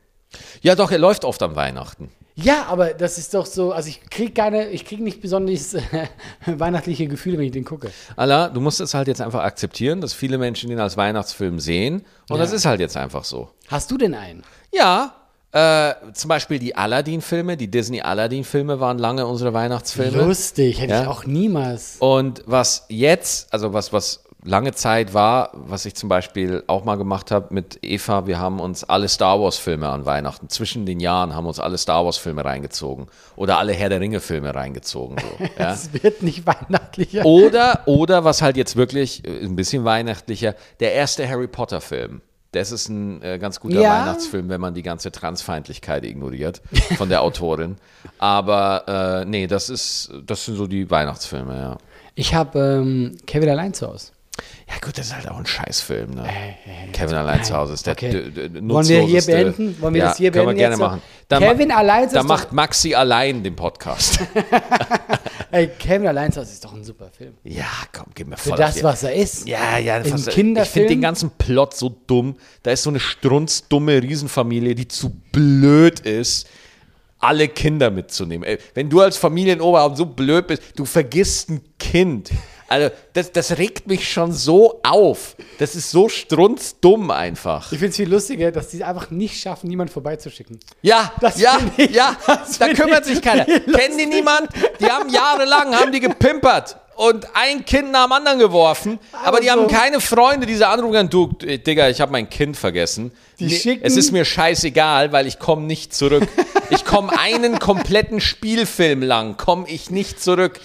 Ja, doch, er läuft oft am Weihnachten. Ja, aber das ist doch so, also ich kriege keine, ich kriege nicht besonders äh, weihnachtliche Gefühle, wenn ich den gucke. Allah, du musst es halt jetzt einfach akzeptieren, dass viele Menschen den als Weihnachtsfilm sehen. Und Ja. das ist halt jetzt einfach so. Hast du denn einen? Ja, äh, zum Beispiel die Aladdin-Filme, die Disney-Aladdin-Filme waren lange unsere Weihnachtsfilme. Lustig, hätte ich Ja. auch niemals. Und was jetzt, also was, was lange Zeit war, was ich zum Beispiel auch mal gemacht habe mit Eva, wir haben uns alle Star Wars-Filme an Weihnachten, zwischen den Jahren haben uns alle Star Wars-Filme reingezogen. Oder alle Herr der Ringe-Filme reingezogen. So, ja? Es wird nicht weihnachtlicher. Oder, oder was halt jetzt wirklich äh, ein bisschen weihnachtlicher, der erste Harry Potter-Film. Das ist ein äh, ganz guter Ja. Weihnachtsfilm, wenn man die ganze Transfeindlichkeit ignoriert von der Autorin. Aber äh, nee, das ist, das sind so die Weihnachtsfilme, ja. Ich habe ähm, Kevin allein zu Hause. Ja gut, das ist halt auch ein Scheißfilm, ne? Kevin allein zu Hause ist der Okay. Wollen wir hier beenden? Wollen wir ja, das hier können beenden wir gerne machen. Da ma- Kevin allein zu Da Hause macht Maxi allein den Podcast. Ey, Kevin allein zu Hause ist doch ein super Film. ja, komm, gib mir Für voll auf das, was er ist. Ja, ja, fast, ich Kinderfilm? finde den ganzen Plot so dumm. Da ist so eine strunzdumme Riesenfamilie, die zu blöd ist, alle Kinder mitzunehmen. Ey, wenn du als Familienoberhaupt so blöd bist, du vergisst ein Kind. Also, das, das regt mich schon so auf. Das ist so strunzdumm einfach. Ich finde es viel lustiger, dass die es einfach nicht schaffen, niemanden vorbeizuschicken. Ja, Das ja, ich- ja, das da kümmert ich sich keiner. Kennen die niemand? Die haben jahrelang, haben die gepimpert und ein Kind nach dem anderen geworfen, aber, die so- haben keine Freunde, diese anrufen, du, äh, Digga, ich habe mein Kind vergessen. Die schicken- es ist mir scheißegal, weil ich komme nicht zurück. Ich komme einen kompletten Spielfilm lang, komme ich nicht zurück.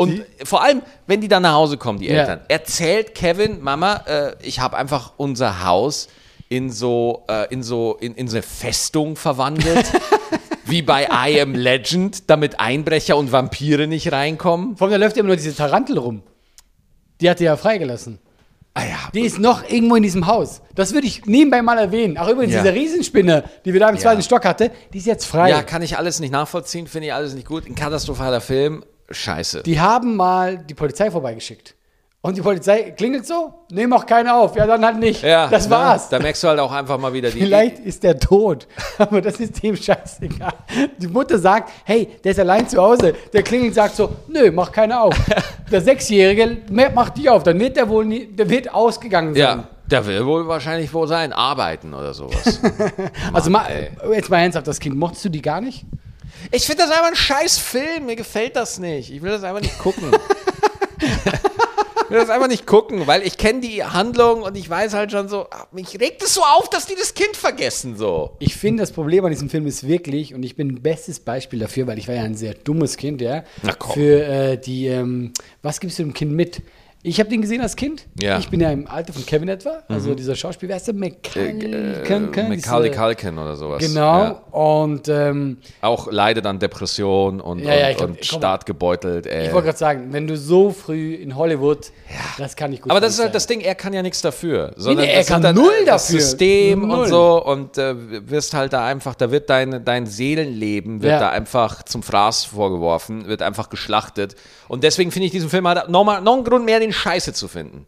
Und vor allem, wenn die dann nach Hause kommen, die Ja. Eltern, erzählt Kevin, Mama, äh, ich habe einfach unser Haus in so, äh, in so, in, in so eine Festung verwandelt. wie bei I Am Legend, damit Einbrecher und Vampire nicht reinkommen. Vor allem, da läuft immer nur diese Tarantel rum. Die hat die ja freigelassen. Ah ja, Die ist noch irgendwo in diesem Haus. Das würde ich nebenbei mal erwähnen. Ach, übrigens, Ja. diese Riesenspinne, die wir da im zweiten Stock hatte, die ist jetzt frei. ja, kann ich alles nicht nachvollziehen, finde ich alles nicht gut. Ein katastrophaler Film, scheiße. Die haben mal die Polizei vorbeigeschickt. Und die Polizei klingelt so, nehmen auch keine auf. Ja, dann halt nicht. ja, das ne? war's. Da merkst du halt auch einfach mal wieder die. Vielleicht ist der tot, aber das ist dem scheißegal. Die Mutter sagt, hey, der ist allein zu Hause. Der klingelt sagt so, nö, mach keine auf. Der Sechsjährige macht die auf. Dann wird der wohl nie, der wird ausgegangen sein. Ja, der will wohl wahrscheinlich wohl sein, arbeiten oder sowas. also mal, ey. jetzt mal ernsthaft, das Kind, mochtest du die gar nicht? Ich finde das einfach ein scheiß Film. Mir gefällt das nicht. Ich will das einfach nicht gucken. ich will das einfach nicht gucken, weil ich kenne die Handlung und ich weiß halt schon so, ah, mich regt es so auf, dass die das Kind vergessen so. Ich finde, das Problem an diesem Film ist wirklich, und ich bin ein bestes Beispiel dafür, weil ich war ja ein sehr dummes Kind, ja. Na komm. Für äh, die, ähm, was gibst du dem Kind mit? Ich habe den gesehen als Kind. Ja. Ich bin ja im Alter von Kevin etwa. Also dieser Schauspieler, wer ist der? McCulkin? Macaulay Culkin oder sowas. Genau. Ja. Und ähm, Auch leidet an Depression und, Ja, ja, und, glaub- und komm. startgebeutelt. Ey. ich wollte gerade sagen, wenn du so früh in Hollywood, das kann ich gut Aber das ist halt das Ding, er kann ja nichts dafür. Sondern nee, er das sind kann dann, null äh, Das dafür. System Null. und so und äh, wirst halt da einfach, da wird dein, dein Seelenleben, wird Ja. da einfach zum Fraß vorgeworfen, wird einfach geschlachtet. Und deswegen finde ich diesen Film halt nochmal, noch einen Grund mehr, den Scheiße zu finden.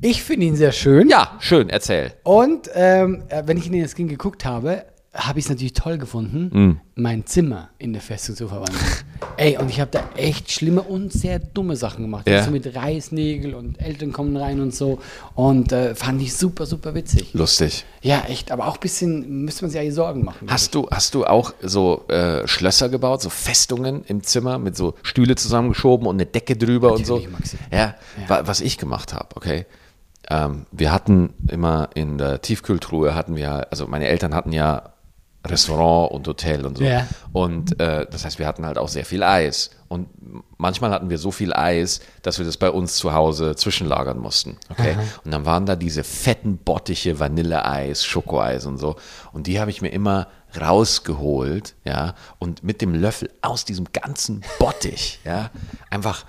Ich finde ihn sehr schön. Ja, schön, erzähl. Und ähm, äh, wenn ich in das Kind geguckt habe, habe ich es natürlich toll gefunden, Mm. mein Zimmer in der Festung zu verwandeln. Ey, und ich habe da echt schlimme und sehr dumme Sachen gemacht. Ja. So mit Reißnägel und Eltern kommen rein und so. Und äh, fand ich super, super witzig. Lustig. Ja, echt, aber auch ein bisschen müsste man sich eigentlich Sorgen machen. Hast du, hast du auch so äh, Schlösser gebaut, so Festungen im Zimmer mit so Stühle zusammengeschoben und eine Decke drüber und so? Natürlich, Maxi. Ja, wa- was ich gemacht habe, okay. Ähm, wir hatten immer in der Tiefkühltruhe hatten wir, also meine Eltern hatten ja Restaurant und Hotel und so. Ja. Und äh, das heißt, wir hatten halt auch sehr viel Eis. Und manchmal hatten wir so viel Eis, dass wir das bei uns zu Hause zwischenlagern mussten. Okay. Und dann waren da diese fetten Bottiche, Vanilleeis, Schokoeis und so. Und die habe ich mir immer rausgeholt, ja, und mit dem Löffel aus diesem ganzen Bottich, ja, einfach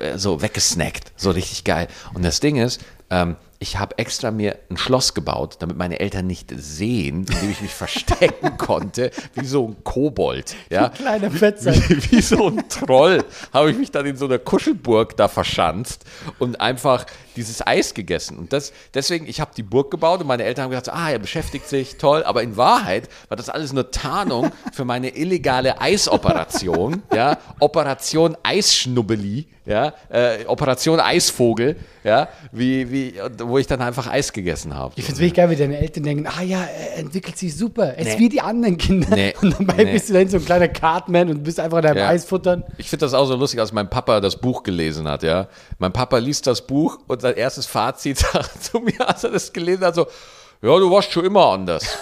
äh, so weggesnackt. So richtig geil. Und das Ding ist, ähm, ich habe extra mir ein Schloss gebaut, damit meine Eltern nicht sehen, in dem ich mich verstecken konnte, wie so ein Kobold. Ja? Kleiner Fettsack. Wie, wie so ein Troll habe ich mich dann in so einer Kuschelburg da verschanzt und einfach dieses Eis gegessen. Und das, deswegen, ich habe die Burg gebaut und meine Eltern haben gesagt, ah, er beschäftigt sich, toll. Aber in Wahrheit war das alles nur Tarnung für meine illegale Eisoperation, ja, Operation Eisschnubbeli, ja, äh, Operation Eisvogel, ja, wie, wie, wo ich dann einfach Eis gegessen habe. Ich finde es wirklich geil, wie deine Eltern denken, ah ja, er entwickelt sich super. Er ist Nee. wie die anderen Kinder. Nee. Und dabei Nee. bist du dann so ein kleiner Cartman und bist einfach in deinem Ja. Eis futtern. Ich finde das auch so lustig, als mein Papa das Buch gelesen hat, ja. Mein Papa liest das Buch und sein erstes Fazit sagt zu mir, als er das gelesen hat, so, ja, du warst schon immer anders.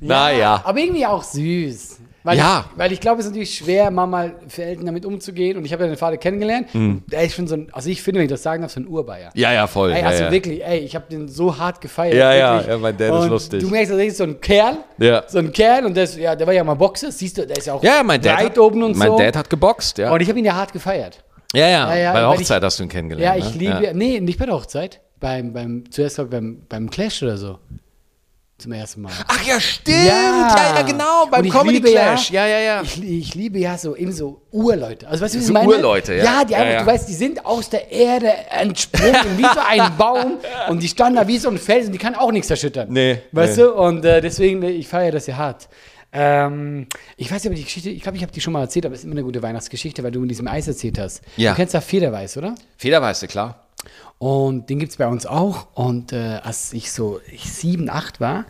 naja. Aber irgendwie auch süß. Weil Ja. Ich, weil ich glaube, es ist natürlich schwer, mal für Eltern damit umzugehen. Und ich habe ja den Vater kennengelernt. Mhm. Der ist schon so ein, also ich finde, wenn ich das sagen darf, so ein Urbayer. Ja, ja, voll. Ey, ja, also ja. wirklich, ey, ich habe den so hart gefeiert. Ja, ja, wirklich. ja, mein Dad ist und lustig. Du merkst, das ist so ein Kerl. Ja. So ein Kerl und der, ist, ja, der war ja mal Boxer, siehst du, der ist ja auch ja, mein Dad, breit hat, oben und mein so. Dad hat geboxt, ja. und ich habe ihn ja hart gefeiert. ja, ja, Ja, ja, bei der Hochzeit ich- hast du ihn Ja, kennengelernt. ich ne? liebe, nee, nicht bei der Hochzeit. Beim, beim, zuerst ich, beim, beim Clash oder so. Zum ersten Mal. Ach ja, stimmt. Ja, ja, genau. Beim Und ich Comedy liebe Clash. Ja, ja, ja. Ich, ich liebe ja so eben so Urleute. Also weißt du, wie So ich meine? Urleute, ja. Ja, die Ja, einfach, ja. du weißt, die sind aus der Erde entsprungen, wie so ein Baum und die standen da wie so ein Felsen, die kann auch nichts erschüttern. Nee, Weißt nee. du? Und äh, deswegen, ich feiere das ja hart. Ähm, ich weiß nicht, ob die Geschichte, ich glaube, ich habe die schon mal erzählt, aber es ist immer eine gute Weihnachtsgeschichte, weil du mit diesem Eis erzählt hast. Ja. Du kennst ja Federweiß, oder? Federweiße, klar. Und den gibt es bei uns auch. Und äh, als ich so ich sieben, acht war,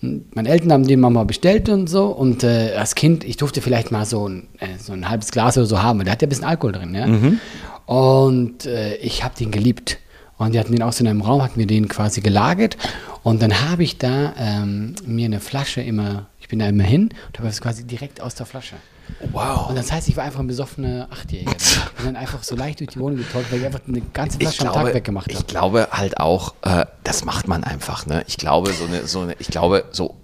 meine Eltern haben den mal bestellt und so. Und äh, als Kind, ich durfte vielleicht mal so ein, äh, so ein halbes Glas oder so haben, weil der hat ja ein bisschen Alkohol drin. Ja? Und äh, ich habe den geliebt. Und die hatten den auch so in einem Raum, hatten wir den quasi gelagert. Und dann habe ich da ähm, mir eine Flasche immer, ich bin da immer hin und habe das quasi direkt aus der Flasche. Wow. Und das heißt, ich war einfach ein besoffener Achtjähriger. Ich bin dann einfach so leicht durch die Wohnung getäuscht, weil ich einfach eine ganze Ich Flasche am Tag weggemacht ich habe. glaube halt auch, äh, das macht man einfach. Ne? Ich glaube, so eine, so eine, ich glaube, so,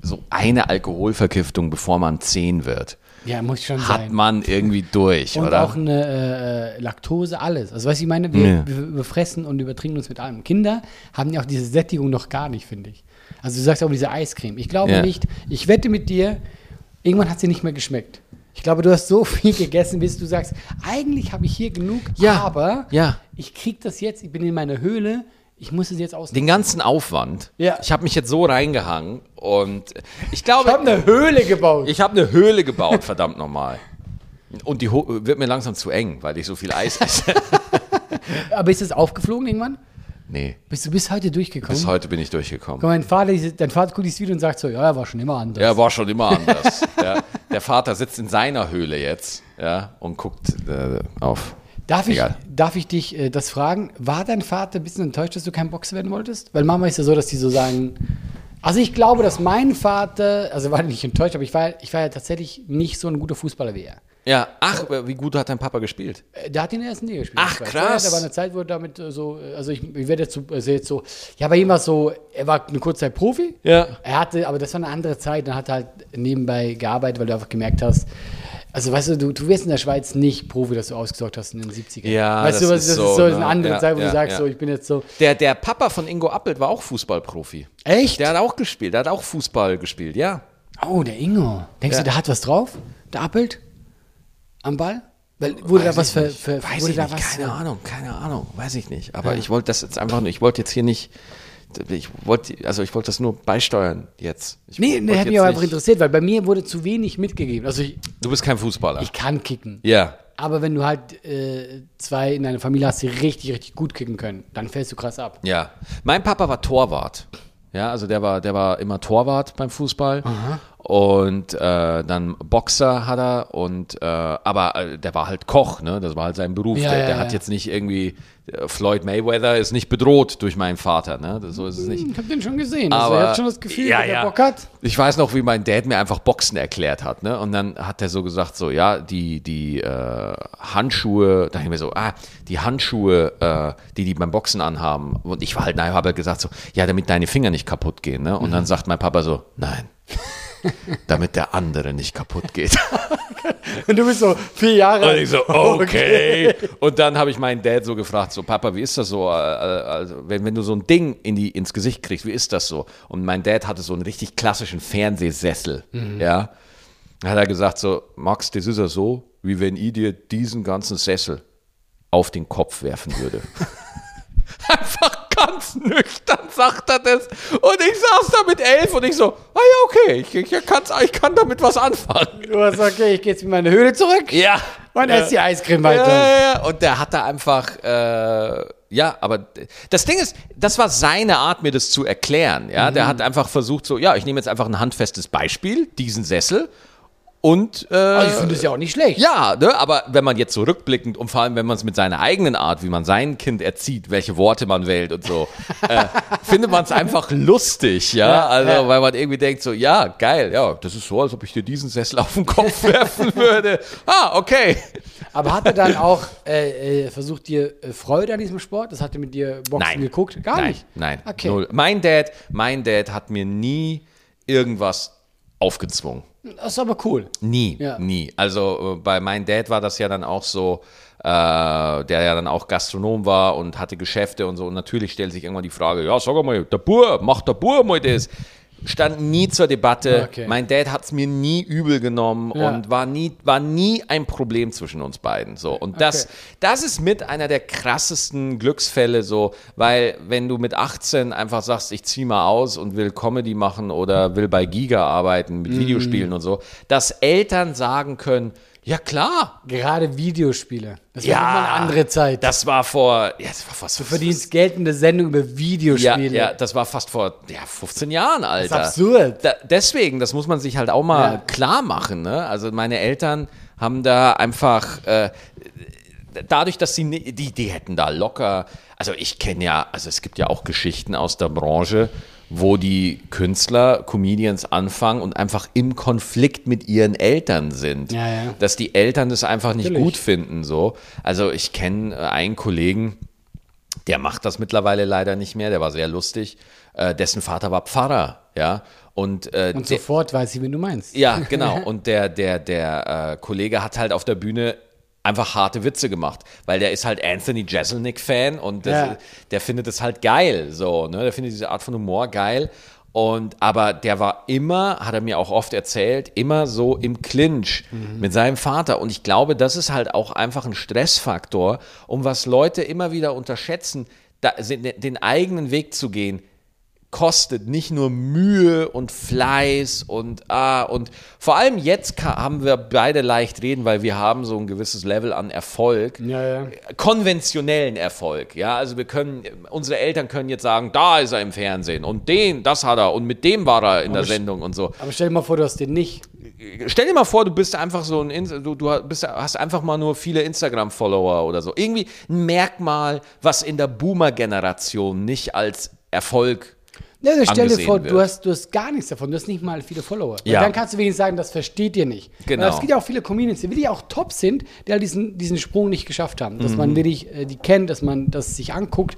so eine Alkoholvergiftung, bevor man zehn wird, Ja, muss schon hat sein. man irgendwie durch, und oder? auch eine äh, Laktose, alles. Also, weißt du, ich meine, wir, Ja. wir überfressen und übertrinken uns mit allem. Kinder haben ja auch diese Sättigung noch gar nicht, finde ich. Also, du sagst auch diese Eiscreme. Ich glaube Ja. nicht, ich wette mit dir, irgendwann hat sie nicht mehr geschmeckt. Ich glaube, du hast so viel gegessen, bis du sagst, eigentlich habe ich hier genug, Ja. aber Ja. ich kriege das jetzt, ich bin in meiner Höhle, ich muss es jetzt aus. Den ganzen Aufwand. Ja. Ich habe mich jetzt so reingehangen und ich Ich glaube, habe eine Höhle gebaut. ich habe eine Höhle gebaut, verdammt nochmal. Und die Ho wird mir langsam zu eng, weil ich so viel Eis esse. aber ist es aufgeflogen irgendwann? Nee, Bist du bis heute durchgekommen? bis heute bin ich durchgekommen. Mal, Mein Vater, dein Vater guckt dieses Video und sagt so, ja, er war schon immer anders. Ja, war schon immer anders. der, der Vater sitzt in seiner Höhle jetzt ja, und guckt äh, auf. Darf ich, darf ich dich äh, das fragen? War dein Vater ein bisschen enttäuscht, dass du kein Boxer werden wolltest? Weil Mama ist ja so, dass die so sagen. Also ich glaube, dass mein Vater, also war nicht enttäuscht, aber ich war, ich war ja tatsächlich nicht so ein guter Fußballer wie er. Ja, ach, wie gut hat dein Papa gespielt? Äh, Der hat in der ersten Liga gespielt. Ach, krass. Ja, da war eine Zeit, wo er damit äh, so, äh, also ich, ich werde jetzt so, also jetzt so, ja, bei ihm war es so, er war eine kurze Zeit Profi. Ja. Er hatte, aber das war eine andere Zeit, dann hat er halt nebenbei gearbeitet, weil du einfach gemerkt hast, also weißt du, du, du wirst in der Schweiz nicht Profi, dass du ausgesorgt hast in den 70ern. Ja, weißt das du, was, ist das so, ist so ne? eine andere Ja, Zeit, wo ja, du sagst, ja. so, ich bin jetzt so, Der, der Papa von Ingo Appelt war auch Fußballprofi. echt? Der hat auch gespielt, der hat auch Fußball gespielt, ja. oh, der Ingo. Denkst du, der hat was drauf? Der Appelt? Am Ball? Weil, wurde da Weiß was ich für, für weiß wurde ich da nicht, was keine für- Ahnung, keine Ahnung, weiß ich nicht. Aber Ja. ich wollte das jetzt einfach nur, ich wollte jetzt hier nicht, ich wollte, also ich wollte das nur beisteuern jetzt. Ich Nee, der hat mich aber einfach interessiert, weil bei mir wurde zu wenig mitgegeben. Also ich, Du bist kein Fußballer. ich kann kicken. ja. Aber wenn du halt äh, zwei in deiner Familie hast, die richtig, richtig gut kicken können, dann fällst du krass ab. Ja, mein Papa war Torwart. Ja, also der war, der war immer Torwart beim Fußball. Und äh, dann Boxer hat er und äh, aber äh, der war halt Koch, ne? Das war halt sein Beruf. Ja, der ja, der ja. hat jetzt nicht irgendwie äh, Floyd Mayweather ist nicht bedroht durch meinen Vater, ne? Das, so ist es nicht. Ich hab den schon gesehen. Also Aber er hat schon das Gefühl, ja, dass er. Bock hat. Ich weiß noch, wie mein Dad mir einfach Boxen erklärt hat, ne? Und dann hat er so gesagt, so, ja, die, die äh, Handschuhe, da ich mir so, ah, die Handschuhe, äh, die die beim Boxen anhaben. Und ich war halt, nein, habe halt gesagt so, ja, damit deine Finger nicht kaputt gehen, ne? Und dann sagt mein Papa so, nein, damit der andere nicht kaputt geht. Und du bist so vier Jahre Und ich so, okay. Und dann habe ich meinen Dad so gefragt, so, Papa, wie ist das so, äh, also, wenn, wenn du so ein Ding in die, ins Gesicht kriegst, wie ist das so? Und mein Dad hatte so einen richtig klassischen Fernsehsessel, ja. Dann hat er gesagt so, Max, das ist ja so, wie wenn ich dir diesen ganzen Sessel auf den Kopf werfen würde. Einfach ganz nüchtern sagt er das. Und ich saß da mit elf und ich so, ah ja, okay, ich, ich, ich kann damit was anfangen. Du hast gesagt, okay, ich gehe jetzt in meine Höhle zurück Ja. und esse die Eiscreme Ja, weiter. ja, ja. Und der hat da einfach, äh, ja, aber das Ding ist, das war seine Art, mir das zu erklären. Ja, der hat einfach versucht, so, ja, ich nehme jetzt einfach ein handfestes Beispiel, diesen Sessel. Und äh, Also ich finde es ja auch nicht schlecht. ja, ne, aber wenn man jetzt so rückblickend und vor allem, wenn man es mit seiner eigenen Art, wie man sein Kind erzieht, welche Worte man wählt und so, äh, findet man es einfach lustig, ja? Ja, also, ja. weil man irgendwie denkt so, ja, geil, ja, das ist so, als ob ich dir diesen Sessel auf den Kopf werfen würde. Ah, okay. Aber hat er dann auch äh, äh, versucht, dir äh, Freude an diesem Sport? Das hat er mit dir Boxen Nein. geguckt? Gar nein, nicht? Nein, Okay. null. Mein Dad, mein Dad hat mir nie irgendwas aufgezwungen. Das ist aber cool. Nie, Ja. nie. Also äh, bei meinem Dad war das ja dann auch so, äh, der ja dann auch Gastronom war und hatte Geschäfte und so. Und natürlich stellt sich irgendwann die Frage, ja, sag mal, der Bur, macht der Bur mal das. Stand nie zur Debatte. Okay. Mein Dad hat es mir nie übel genommen Ja. und war nie, war nie ein Problem zwischen uns beiden. So. Und das, Okay. das ist mit einer der krassesten Glücksfälle so, weil wenn du mit 18 einfach sagst, ich zieh mal aus und will Comedy machen oder will bei Giga arbeiten mit Videospielen und so, dass Eltern sagen können, ja klar, Gerade Videospiele. Das war ja, nochmal eine andere Zeit. Das war vor, ja, das war fast du verdienst Geld in der Sendung über ja, Videospiele. ja, das war fast vor ja, 15 Jahren, Alter. absurd. Da, deswegen, das muss man sich halt auch mal Ja. klar machen. Ne? Also meine Eltern haben da einfach, äh, dadurch, dass sie, die, die hätten da locker, also ich kenne ja, also es gibt ja auch Geschichten aus der Branche, wo die Künstler, Comedians anfangen und einfach im Konflikt mit ihren Eltern sind. Ja, ja. Dass die Eltern das einfach nicht Natürlich. gut finden. So. Also ich kenne äh, einen Kollegen, der macht das mittlerweile leider nicht mehr, der war sehr lustig. Äh, dessen Vater war Pfarrer, ja. Und, äh, Und der- sofort weiß ich, wen du meinst. ja, genau. Und der, der, der äh, Kollege hat halt auf der Bühne einfach harte Witze gemacht, weil der ist halt Anthony Jeselnik-Fan und das, Ja. der findet es halt geil, so, ne? Der findet diese Art von Humor geil. Und aber der war immer, hat er mir auch oft erzählt, immer so im Clinch mit seinem Vater. Und ich glaube, das ist halt auch einfach ein Stressfaktor, um was Leute immer wieder unterschätzen, da, den eigenen Weg zu gehen kostet nicht nur Mühe und Fleiß und ah und vor allem jetzt haben wir beide leicht reden, weil wir haben so ein gewisses Level an Erfolg, Ja, ja. konventionellen Erfolg, ja, also wir können unsere Eltern können jetzt sagen, da ist er im Fernsehen und den, das hat er und mit dem war er in der sch- Sendung und so. Aber stell dir mal vor, du hast den nicht. Stell dir mal vor, du bist einfach so ein, Ins- du, du bist, hast einfach mal nur viele Instagram-Follower oder so. Irgendwie ein Merkmal, was in der Boomer-Generation nicht als Erfolg Ja, also stell dir vor, wird. du hast, du hast gar nichts davon, du hast nicht mal viele Follower. Ja. Dann kannst du wenigstens sagen, das versteht ihr nicht. Genau. Es gibt ja auch viele Comedians, die wirklich auch top sind, die halt diesen, diesen Sprung nicht geschafft haben. Dass Mhm. man wirklich äh, die kennt, dass man das sich anguckt.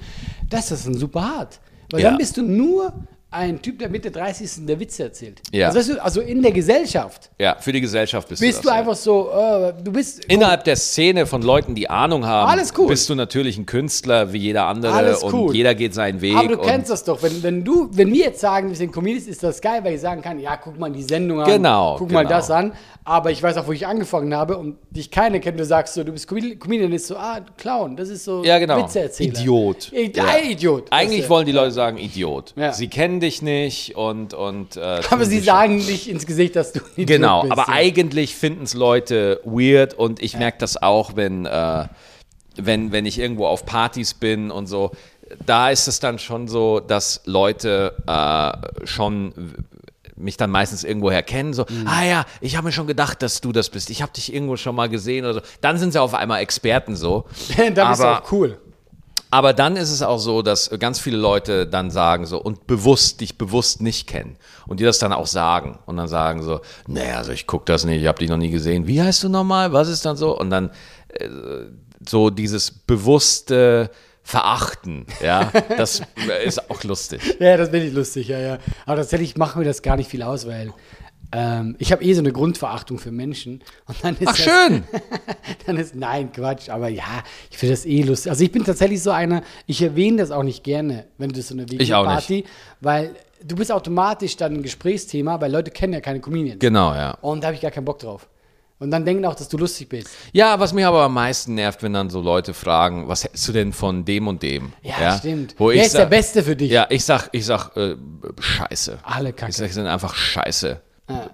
Das ist dann super hart. Weil Ja. dann bist du nur ein Typ, der Mitte 30 ist der Witze erzählt. Ja. Also, weißt du, also in der Gesellschaft Ja, für die Gesellschaft bist, bist du du das. ja. einfach so, äh, du bist. Innerhalb der Szene von Leuten, die Ahnung haben, Alles cool. bist du natürlich ein Künstler wie jeder andere Alles und cool. jeder geht seinen Weg. Aber du kennst das doch, wenn, wenn du, wenn wir jetzt sagen, wir sind Comedians, ist das geil, weil ich sagen kann, ja, guck mal die Sendung an, Genau, guck mal genau. das an, aber ich weiß auch, wo ich angefangen habe und dich keiner kennt, du sagst so, du bist Comedian, Comedian ist so, ah, Clown, das ist so ja, genau. Witzeerzähler. Idiot. I Ja. Idiot. Eigentlich du. wollen die Leute sagen Idiot. Ja. Sie kennen dich nicht und und. Äh, aber sie sagen nicht ins Gesicht, dass du Idiot Genau, bist. aber ja. eigentlich finden es Leute weird und ich merke das auch, wenn, äh, wenn, wenn ich irgendwo auf Partys bin und so. Da ist es dann schon so, dass Leute äh, schon mich dann meistens irgendwoher kennen, so, Mhm. ah ja, ich habe mir schon gedacht, dass du das bist. Ich habe dich irgendwo schon mal gesehen oder so. Dann sind sie auf einmal Experten so. da bist du auch cool. Aber dann ist es auch so, dass ganz viele Leute dann sagen so und bewusst dich bewusst nicht kennen und die das dann auch sagen und dann sagen so, naja, also ich gucke das nicht, ich habe dich noch nie gesehen. Wie heißt du nochmal? Was ist dann so? Und dann äh, so dieses bewusste Verachten, ja, das ist auch lustig. Ja, das finde ich lustig, ja, ja. Aber tatsächlich machen wir das gar nicht viel aus, weil ähm, ich habe eh so eine Grundverachtung für Menschen. Und dann ist Ach das, schön. dann ist, nein, Quatsch, aber ja, ich finde das eh lustig. Also ich bin tatsächlich so einer, ich erwähne das auch nicht gerne, wenn du so eine Ich auch Party, weil du bist automatisch dann ein Gesprächsthema, weil Leute kennen ja keine Comedians. Genau, ja. Und da habe ich gar keinen Bock drauf. Und dann denken auch, dass du lustig bist. Ja, was mich aber am meisten nervt, wenn dann so Leute fragen, was hältst du denn von dem und dem? Ja, stimmt. Wo Wer ist der sag- Beste für dich? Ja, ich sag, ich sag, äh, scheiße. Alle Kacke. Ich sag, sind einfach scheiße.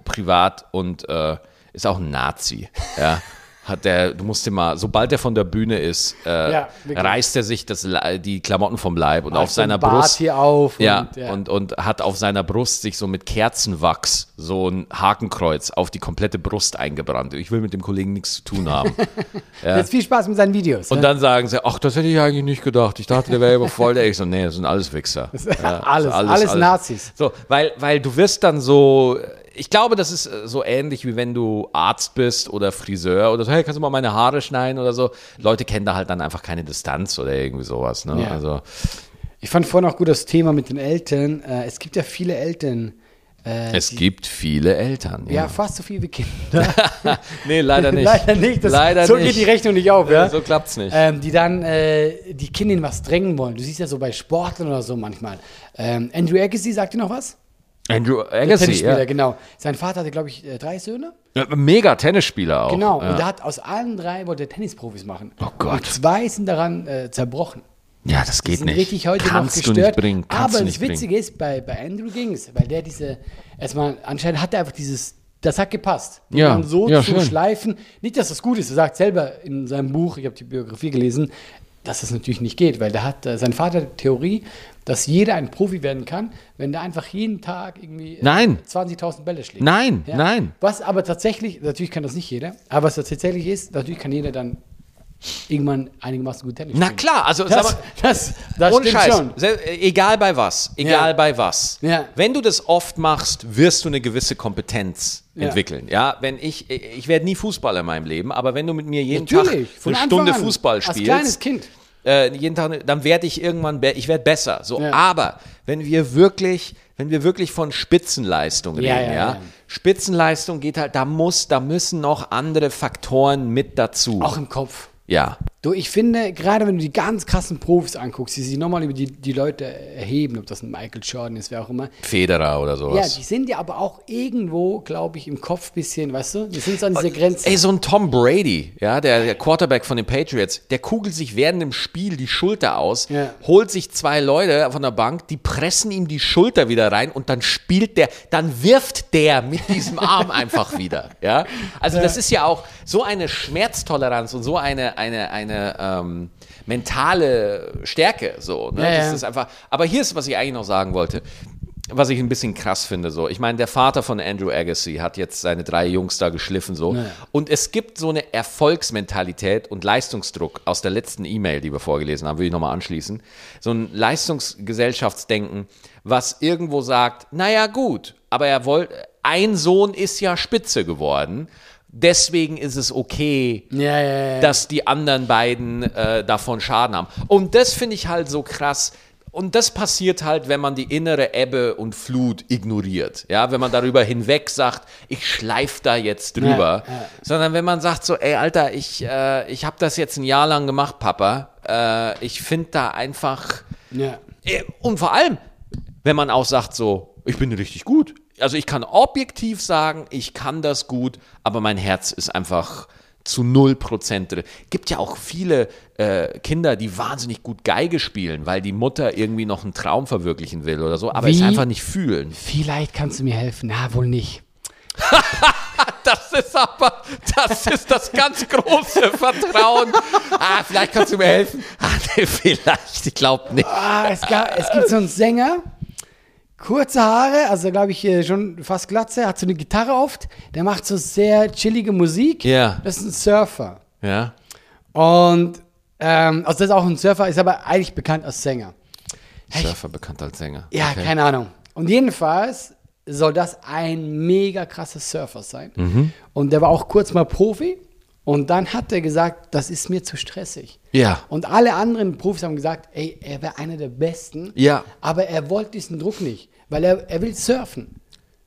Privat und äh, ist auch ein Nazi. Ja. Hat der, du musst dir mal, sobald er von der Bühne ist, äh, Ja, reißt er sich das, die Klamotten vom Leib und Macht auf seiner Bart Brust. hier auf ja, und, ja. Und, und hat auf seiner Brust sich so mit Kerzenwachs so ein Hakenkreuz auf die komplette Brust eingebrannt. Ich will mit dem Kollegen nichts zu tun haben. Jetzt viel Spaß mit seinen Videos. Und ja? dann sagen sie, ach, das hätte ich eigentlich nicht gedacht. Ich dachte, der wäre aber voll der. Ich so, nee, das sind alles Wichser. Ja, alles, alles Nazis. So, weil, weil du wirst dann so, ich glaube, das ist äh, so ähnlich wie wenn du Arzt bist oder Friseur oder so, hey, kannst du mal meine Haare schneiden oder so. Leute kennen da halt dann einfach keine Distanz oder irgendwie sowas. Ne? Ja. Also, Ich fand vorhin auch gut das Thema mit den Eltern. Äh, es gibt ja viele Eltern. Äh, es gibt viele Eltern. ja, Ja. fast so viele wie Kinder. Nee, leider nicht. Leider nicht. Das, leider so nicht. geht die Rechnung nicht auf, ja. So klappt's nicht. Ähm, die dann äh, die Kinder in was drängen wollen. Du siehst ja so bei Sportlern oder so manchmal. Ähm, Andrew Agassi, sagt dir noch was? Andrew Agassi, Tennisspieler, ja. genau. Sein Vater hatte, glaube ich, äh, drei Söhne. Mega Tennisspieler auch. Genau. Ja. Und er hat aus allen drei wollte er Tennisprofis machen. Oh Gott. Und zwei sind daran äh, zerbrochen. ja, das geht sind nicht. richtig heute Kannst noch du gestört. nicht bringen. Kannst Aber du das Witzige bringen. ist, bei, bei Andrew ging es, weil der diese, erstmal, anscheinend hat er einfach dieses, das hat gepasst. Den Ja, so ja, zu schön. schleifen. Nicht, dass das gut ist. Er sagt selber in seinem Buch, ich habe die Biografie gelesen, dass das natürlich nicht geht, weil der hat, äh, sein Vater hat die Theorie, dass jeder ein Profi werden kann, wenn der einfach jeden Tag irgendwie äh, Nein. 20.000 Bälle schlägt. Nein, nein. Was aber tatsächlich, natürlich kann das nicht jeder, aber was tatsächlich ist, natürlich kann jeder dann irgendwann einigermaßen gut Tennis Na spielen. klar, also Das, mal, das, das stimmt Scheiß. schon. Egal bei was. Egal Ja. bei was. Ja. Wenn du das oft machst, wirst du eine gewisse Kompetenz Ja. entwickeln. Ja, wenn ich, ich werde nie Fußballer in meinem Leben, aber wenn du mit mir jeden Natürlich, Tag eine Stunde an, Fußball als spielst, kleines Kind. Äh, jeden Tag, dann werde ich irgendwann, ich werde besser. So, aber wenn wir wirklich, wenn wir wirklich von Spitzenleistung reden, ja, ja, ja. Spitzenleistung geht halt, da muss, da müssen noch andere Faktoren mit dazu. Auch im Kopf. Ja. Du, ich finde, gerade wenn du die ganz krassen Profis anguckst, die sich nochmal über die, die Leute erheben, ob das ein Michael Jordan ist, wer auch immer. Federer oder Ja, sowas. die sind ja aber auch irgendwo, glaube ich, im Kopf ein bisschen, weißt du? Die sind so an dieser Grenze. Ey, so ein Tom Brady, ja, der, der Quarterback von den Patriots, der kugelt sich während dem Spiel die Schulter aus, Ja. holt sich zwei Leute von der Bank, die pressen ihm die Schulter wieder rein und dann spielt der, dann wirft der mit diesem Arm einfach wieder, ja. Also das ist ja auch so eine Schmerztoleranz und so eine, eine, eine ähm, mentale Stärke, so, ne? Ja, das ist einfach, aber hier ist, was ich eigentlich noch sagen wollte was ich ein bisschen krass finde, so. Ich meine, der Vater von Andrew Agassi hat jetzt seine drei Jungs da geschliffen, so. Naja. Und es gibt so eine Erfolgsmentalität und Leistungsdruck aus der letzten E-Mail, die wir vorgelesen haben, will ich nochmal anschließen. So ein Leistungsgesellschaftsdenken, was irgendwo sagt, naja, gut, aber er wollte, ein Sohn ist ja Spitze geworden. Deswegen ist es okay, ja, ja, ja. dass die anderen beiden äh, davon Schaden haben. Und das finde ich halt so krass. Und das passiert halt, wenn man die innere Ebbe und Flut ignoriert. Ja, wenn man darüber hinweg sagt, ich schleife da jetzt drüber. Sondern wenn man sagt so, ey, Alter, ich, äh, ich habe das jetzt ein Jahr lang gemacht, Papa. Äh, ich finde da einfach. ja. Äh, Und vor allem, wenn man auch sagt so, ich bin richtig gut. Also ich kann objektiv sagen, ich kann das gut, aber mein Herz ist einfach zu 0% drin. Gibt ja auch viele äh, Kinder, die wahnsinnig gut Geige spielen, weil die Mutter irgendwie noch einen Traum verwirklichen will oder so, aber es Wie? einfach nicht fühlen. Vielleicht kannst du mir helfen. Na, wohl nicht. Das ist aber, das ist das ganz große Vertrauen. Ah, vielleicht kannst du mir helfen. Ah, nee, vielleicht, ich glaube nicht. Ah, es, gab, es gibt so einen Sänger, kurze Haare, also glaube ich äh, schon fast Glatze, hat so eine Gitarre oft, der macht so sehr chillige Musik. Ja. Das ist ein Surfer. Ja, Und, ähm, also das ist auch ein Surfer, ist aber eigentlich bekannt als Sänger. Surfer bekannt als Sänger. Ja, Okay. keine Ahnung. Und jedenfalls soll das ein mega krasser Surfer sein. Mhm. Und der war auch kurz mal Profi. Und dann hat er gesagt, das ist mir zu stressig. Ja. Und alle anderen Profis haben gesagt, ey, er wäre einer der Besten. Ja. Aber er wollte diesen Druck nicht, weil er, er will surfen.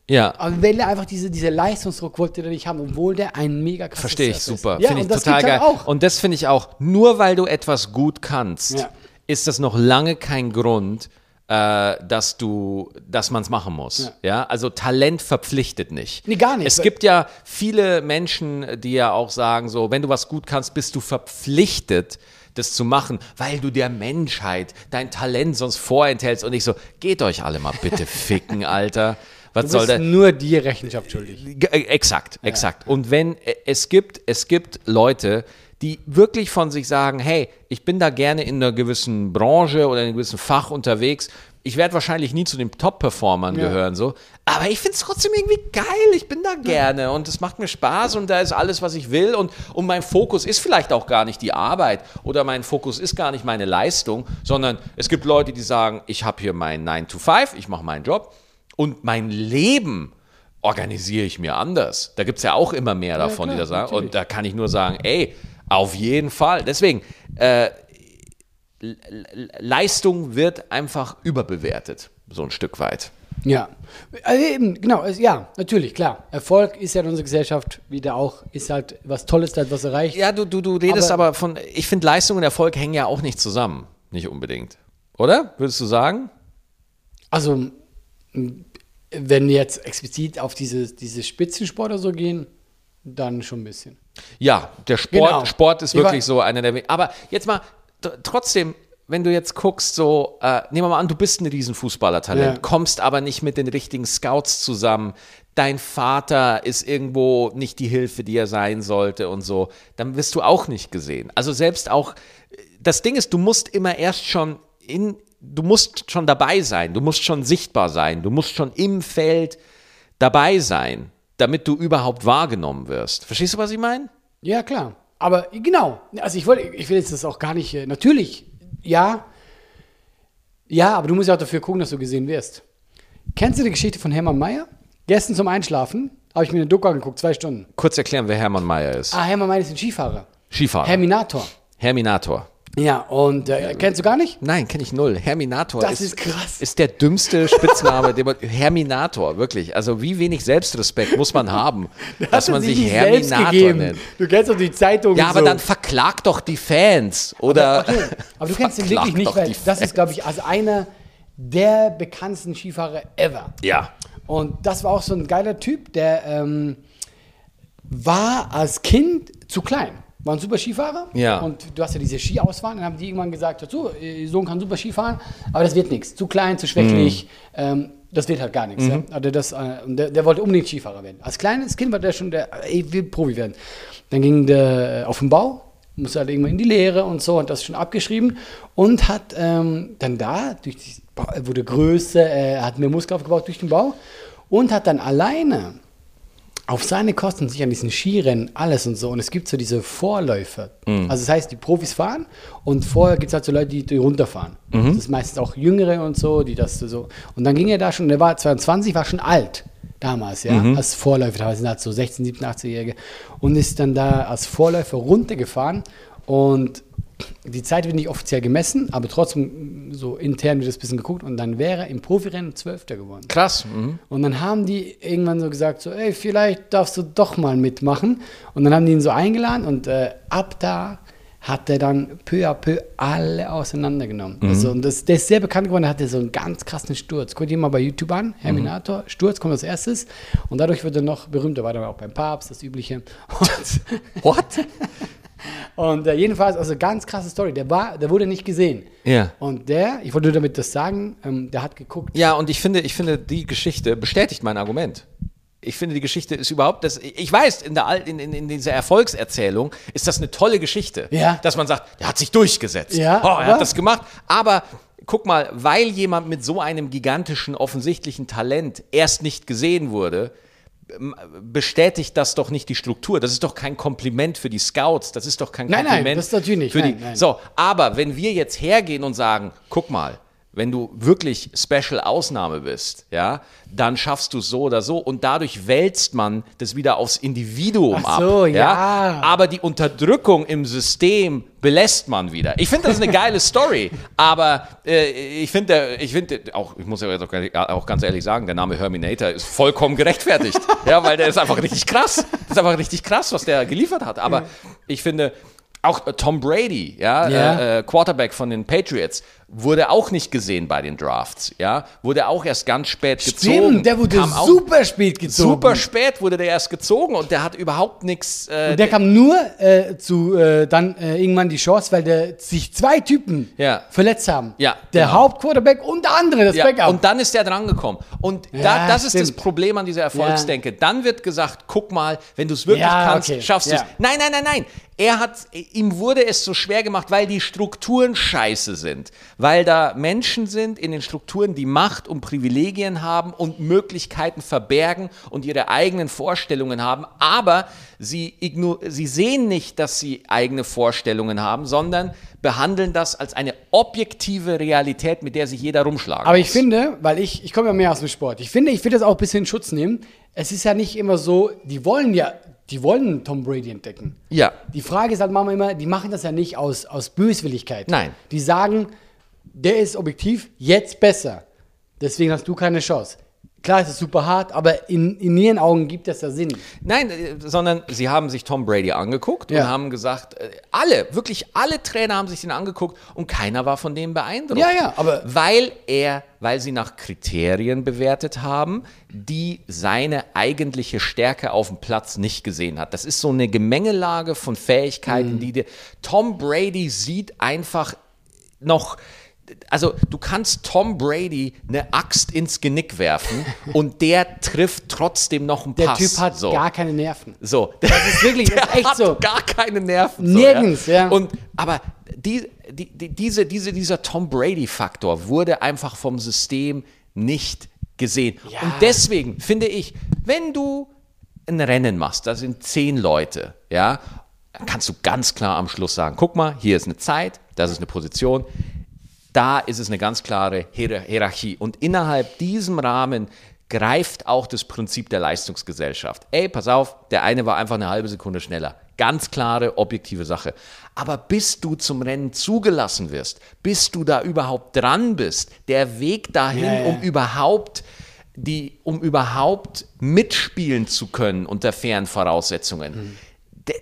Ja. Aber weil er einfach diese, diese Leistungsdruck wollte er nicht haben, obwohl der ein mega krasser Verstehe ich ist. super. Ja, finde ich und das total geil. auch. Und das finde ich auch, nur weil du etwas gut kannst, Ja. ist das noch lange kein Grund, äh, dass du, dass man es machen muss. Ja. Also Talent verpflichtet nicht. Nee, gar nicht. Es gibt ja viele Menschen, die ja auch sagen, so, wenn du was gut kannst, bist du verpflichtet, das zu machen, weil du der Menschheit dein Talent sonst vorenthältst und ich so, geht euch alle mal bitte ficken, Alter. Was du soll bist der? nur dir Rechenschaft schuldig. Ge- äh, Exakt, exakt. Und wenn äh, es gibt, es gibt Leute, die wirklich von sich sagen, hey, ich bin da gerne in einer gewissen Branche oder in einem gewissen Fach unterwegs. Ich werde wahrscheinlich nie zu den Top-Performern Ja. gehören, so. Aber ich finde es trotzdem irgendwie geil. Ich bin da gerne und es macht mir Spaß und da ist alles, was ich will. Und, und mein Fokus ist vielleicht auch gar nicht die Arbeit oder mein Fokus ist gar nicht meine Leistung, sondern es gibt Leute, die sagen, ich habe hier mein 9 to 5, ich mache meinen Job und mein Leben organisiere ich mir anders. Da gibt es ja auch immer mehr davon, klar, die das sagen. natürlich. Und da kann ich nur sagen, ey, auf jeden Fall. Deswegen, äh, Leistung wird einfach überbewertet, so ein Stück weit. Ja, also eben, genau, ja, natürlich, klar. Erfolg ist ja in unserer Gesellschaft wieder auch, ist halt was Tolles, da was erreicht. Ja, du, du, du redest Aber- aber, von, ich finde Leistung und Erfolg hängen ja auch nicht zusammen. Nicht unbedingt. Oder? Würdest du sagen? Also, wenn wir jetzt explizit auf diese, diese Spitzensport oder so gehen, dann schon ein bisschen. Ja, der Sport, Genau. Sport ist Ich war- wirklich so einer der. Aber jetzt mal trotzdem, wenn du jetzt guckst, so, äh, nehmen wir mal an, du bist ein Riesenfußballertalent, Ja. kommst aber nicht mit den richtigen Scouts zusammen. Dein Vater ist irgendwo nicht die Hilfe, die er sein sollte und so, dann wirst du auch nicht gesehen. Also selbst auch, das Ding ist, du musst immer erst schon in, du musst schon dabei sein, du musst schon sichtbar sein, du musst schon im Feld dabei sein, damit du überhaupt wahrgenommen wirst. Verstehst du, was ich meine? Ja, klar. Aber genau, also ich wollte, ich will jetzt das auch gar nicht, äh, natürlich, ja, ja, aber du musst ja auch dafür gucken, dass du gesehen wirst. Kennst du die Geschichte von Hermann Mayer? Gestern zum Einschlafen habe ich mir eine Doku angeguckt, zwei Stunden. Kurz erklären, wer Hermann Mayer ist. Ah, Hermann Mayer ist ein Skifahrer. Skifahrer. Herminator. Herminator. Ja, und äh, kennst du gar nicht? Nein, kenne ich null. Herminator Das ist, ist krass. Ist der dümmste Spitzname, den man. Herminator, wirklich. Also wie wenig Selbstrespekt muss man haben, dass Hat er man sich Herminator nennt. Du kennst doch die Zeitung. Ja, aber so. dann verklag doch die Fans. Oder. Okay, aber du kennst ihn wirklich nicht, weil das ist, glaube ich, also einer der bekanntesten Skifahrer ever. Ja. Und das war auch so ein geiler Typ, der ähm, war als Kind zu klein. War ein super Skifahrer. Ja. Und du hast ja diese Skiausfahren. Dann haben die irgendwann gesagt, so, ihr Sohn kann super Skifahren, aber das wird nichts. Zu klein, zu schwächlich. Mhm. Ähm, das wird halt gar nichts. Ja? Also das, äh, der, der wollte unbedingt Skifahrer werden. Als kleines Kind war der schon der, ey, will Profi werden. Dann ging der äh, auf den Bau, musste halt irgendwann in die Lehre und so, und das schon abgeschrieben. Und hat ähm, dann da, durch die, Bau- er wurde größer, er hat mehr Muskel aufgebaut durch den Bau und hat dann alleine auf seine Kosten sich an diesen Skirennen alles und so. Und es gibt so diese Vorläufer. Also das heißt, die Profis fahren und vorher gibt es halt so Leute, die, die runterfahren. Das ist meistens auch Jüngere und so, die das so. Und dann ging er da schon, der war 22, war schon alt damals, ja, als Vorläufer, da sind halt so 16, 17, 18-Jährige und ist dann da als Vorläufer runtergefahren und die Zeit wird nicht offiziell gemessen, aber trotzdem so intern wird das ein bisschen geguckt und dann wäre er im Profirennen Zwölfter geworden. Krass. Mhm. Und dann haben die irgendwann so gesagt, so, ey, vielleicht darfst du doch mal mitmachen. Und dann haben die ihn so eingeladen und äh, ab da hat er dann peu à peu alle auseinandergenommen. Also, und das, der ist sehr bekannt geworden, er hatte so einen ganz krassen Sturz. Guckt ihr mal bei YouTube an, Herminator, Sturz kommt als erstes. Und dadurch wird er noch berühmter, war dann auch beim Papst, das Übliche. Und, What? und äh, jedenfalls, also ganz krasse Story. Der, war, der wurde nicht gesehen. Ja. Und der, ich wollte nur damit das sagen, ähm, der hat geguckt. Ja, und ich finde, ich finde, die Geschichte bestätigt mein Argument. Ich finde, die Geschichte ist überhaupt das. Ich weiß, in, der, in, in, in dieser Erfolgserzählung ist das eine tolle Geschichte. Ja. Dass man sagt, der hat sich durchgesetzt. Ja, oh, er hat das gemacht. Aber guck mal, weil jemand mit so einem gigantischen, offensichtlichen Talent erst nicht gesehen wurde, bestätigt das doch nicht die Struktur. Das ist doch kein Kompliment für die Scouts. Das ist doch kein Nein, nein, Kompliment das ist natürlich nicht. für die. Nein, nein. So, aber wenn wir jetzt hergehen und sagen, guck mal, wenn du wirklich Special Ausnahme bist, ja, dann schaffst du es so oder so und dadurch wälzt man das wieder aufs Individuum Ach so, ab. ja. Aber die Unterdrückung im System belässt man wieder. Ich finde das eine geile Story, aber äh, ich finde, ich finde auch, ich muss ja auch ganz ehrlich sagen, der Name Herminator ist vollkommen gerechtfertigt, ja, weil der ist einfach richtig krass. Das ist einfach richtig krass, was der geliefert hat. Aber ich finde auch äh, Tom Brady, ja, Ja. Äh, äh, Quarterback von den Patriots, wurde auch nicht gesehen bei den Drafts, ja, wurde auch erst ganz spät gezogen. Stimmt, der wurde super spät gezogen. super spät wurde der erst gezogen und der hat überhaupt nichts. Äh, Und der kam nur äh, zu äh, dann irgendwann die Chance, weil der sich zwei Typen Ja. verletzt haben. Ja, Der genau. Hauptquarterback und der andere, das ja, Backup. und dann ist der drangekommen. Und da, Ja, das ist das stimmt. Problem an dieser Erfolgsdenke. Dann wird gesagt, guck mal, wenn du es wirklich kannst, okay. schaffst du es. Nein, nein, nein, nein. Er hat, ihm wurde es so schwer gemacht, weil die Strukturen scheiße sind. Weil da Menschen sind in den Strukturen, die Macht und Privilegien haben und Möglichkeiten verbergen und ihre eigenen Vorstellungen haben. Aber sie, sie sehen nicht, dass sie eigene Vorstellungen haben, sondern behandeln das als eine objektive Realität, mit der sich jeder rumschlagen Aber muss. ich finde, weil ich, ich komme ja mehr aus dem Sport, ich finde, ich will das auch ein bisschen in Schutz nehmen. Es ist ja nicht immer so, die wollen ja, die wollen Tom Brady entdecken. Ja. Die Frage ist halt manchmal immer, die machen das ja nicht aus, aus Böswilligkeit. Nein. Die sagen, der ist objektiv jetzt besser. Deswegen hast du keine Chance. Klar ist es super hart, aber in, in ihren Augen gibt das ja Sinn. Nein, äh, sondern sie haben sich Tom Brady angeguckt und Ja. haben gesagt, äh, alle, wirklich alle Trainer haben sich den angeguckt und keiner war von dem beeindruckt. Ja, ja, aber- Weil er, weil sie nach Kriterien bewertet haben, die seine eigentliche Stärke auf dem Platz nicht gesehen hat. Das ist so eine Gemengelage von Fähigkeiten, Mhm. die dir. Tom Brady sieht einfach noch. Also du kannst Tom Brady eine Axt ins Genick werfen und der trifft trotzdem noch einen Der Pass. Typ hat so. gar keine Nerven. So. Das ist wirklich, das Der ist echt hat so. gar keine Nerven. Nirgends, so, ja. Und, aber die, die, die, diese, diese, dieser Tom Brady-Faktor wurde einfach vom System nicht gesehen. Ja. Und deswegen finde ich, wenn du ein Rennen machst, da sind zehn Leute, ja, kannst du ganz klar am Schluss sagen, guck mal, hier ist eine Zeit, das ist eine Position, da ist es eine ganz klare Hier- Hierarchie. Und innerhalb diesem Rahmen greift auch das Prinzip der Leistungsgesellschaft. Ey, pass auf, der eine war einfach eine halbe Sekunde schneller. Ganz klare, objektive Sache. Aber bis du zum Rennen zugelassen wirst, bis du da überhaupt dran bist, der Weg dahin, ja. um überhaupt die, um überhaupt mitspielen zu können unter fairen Voraussetzungen. De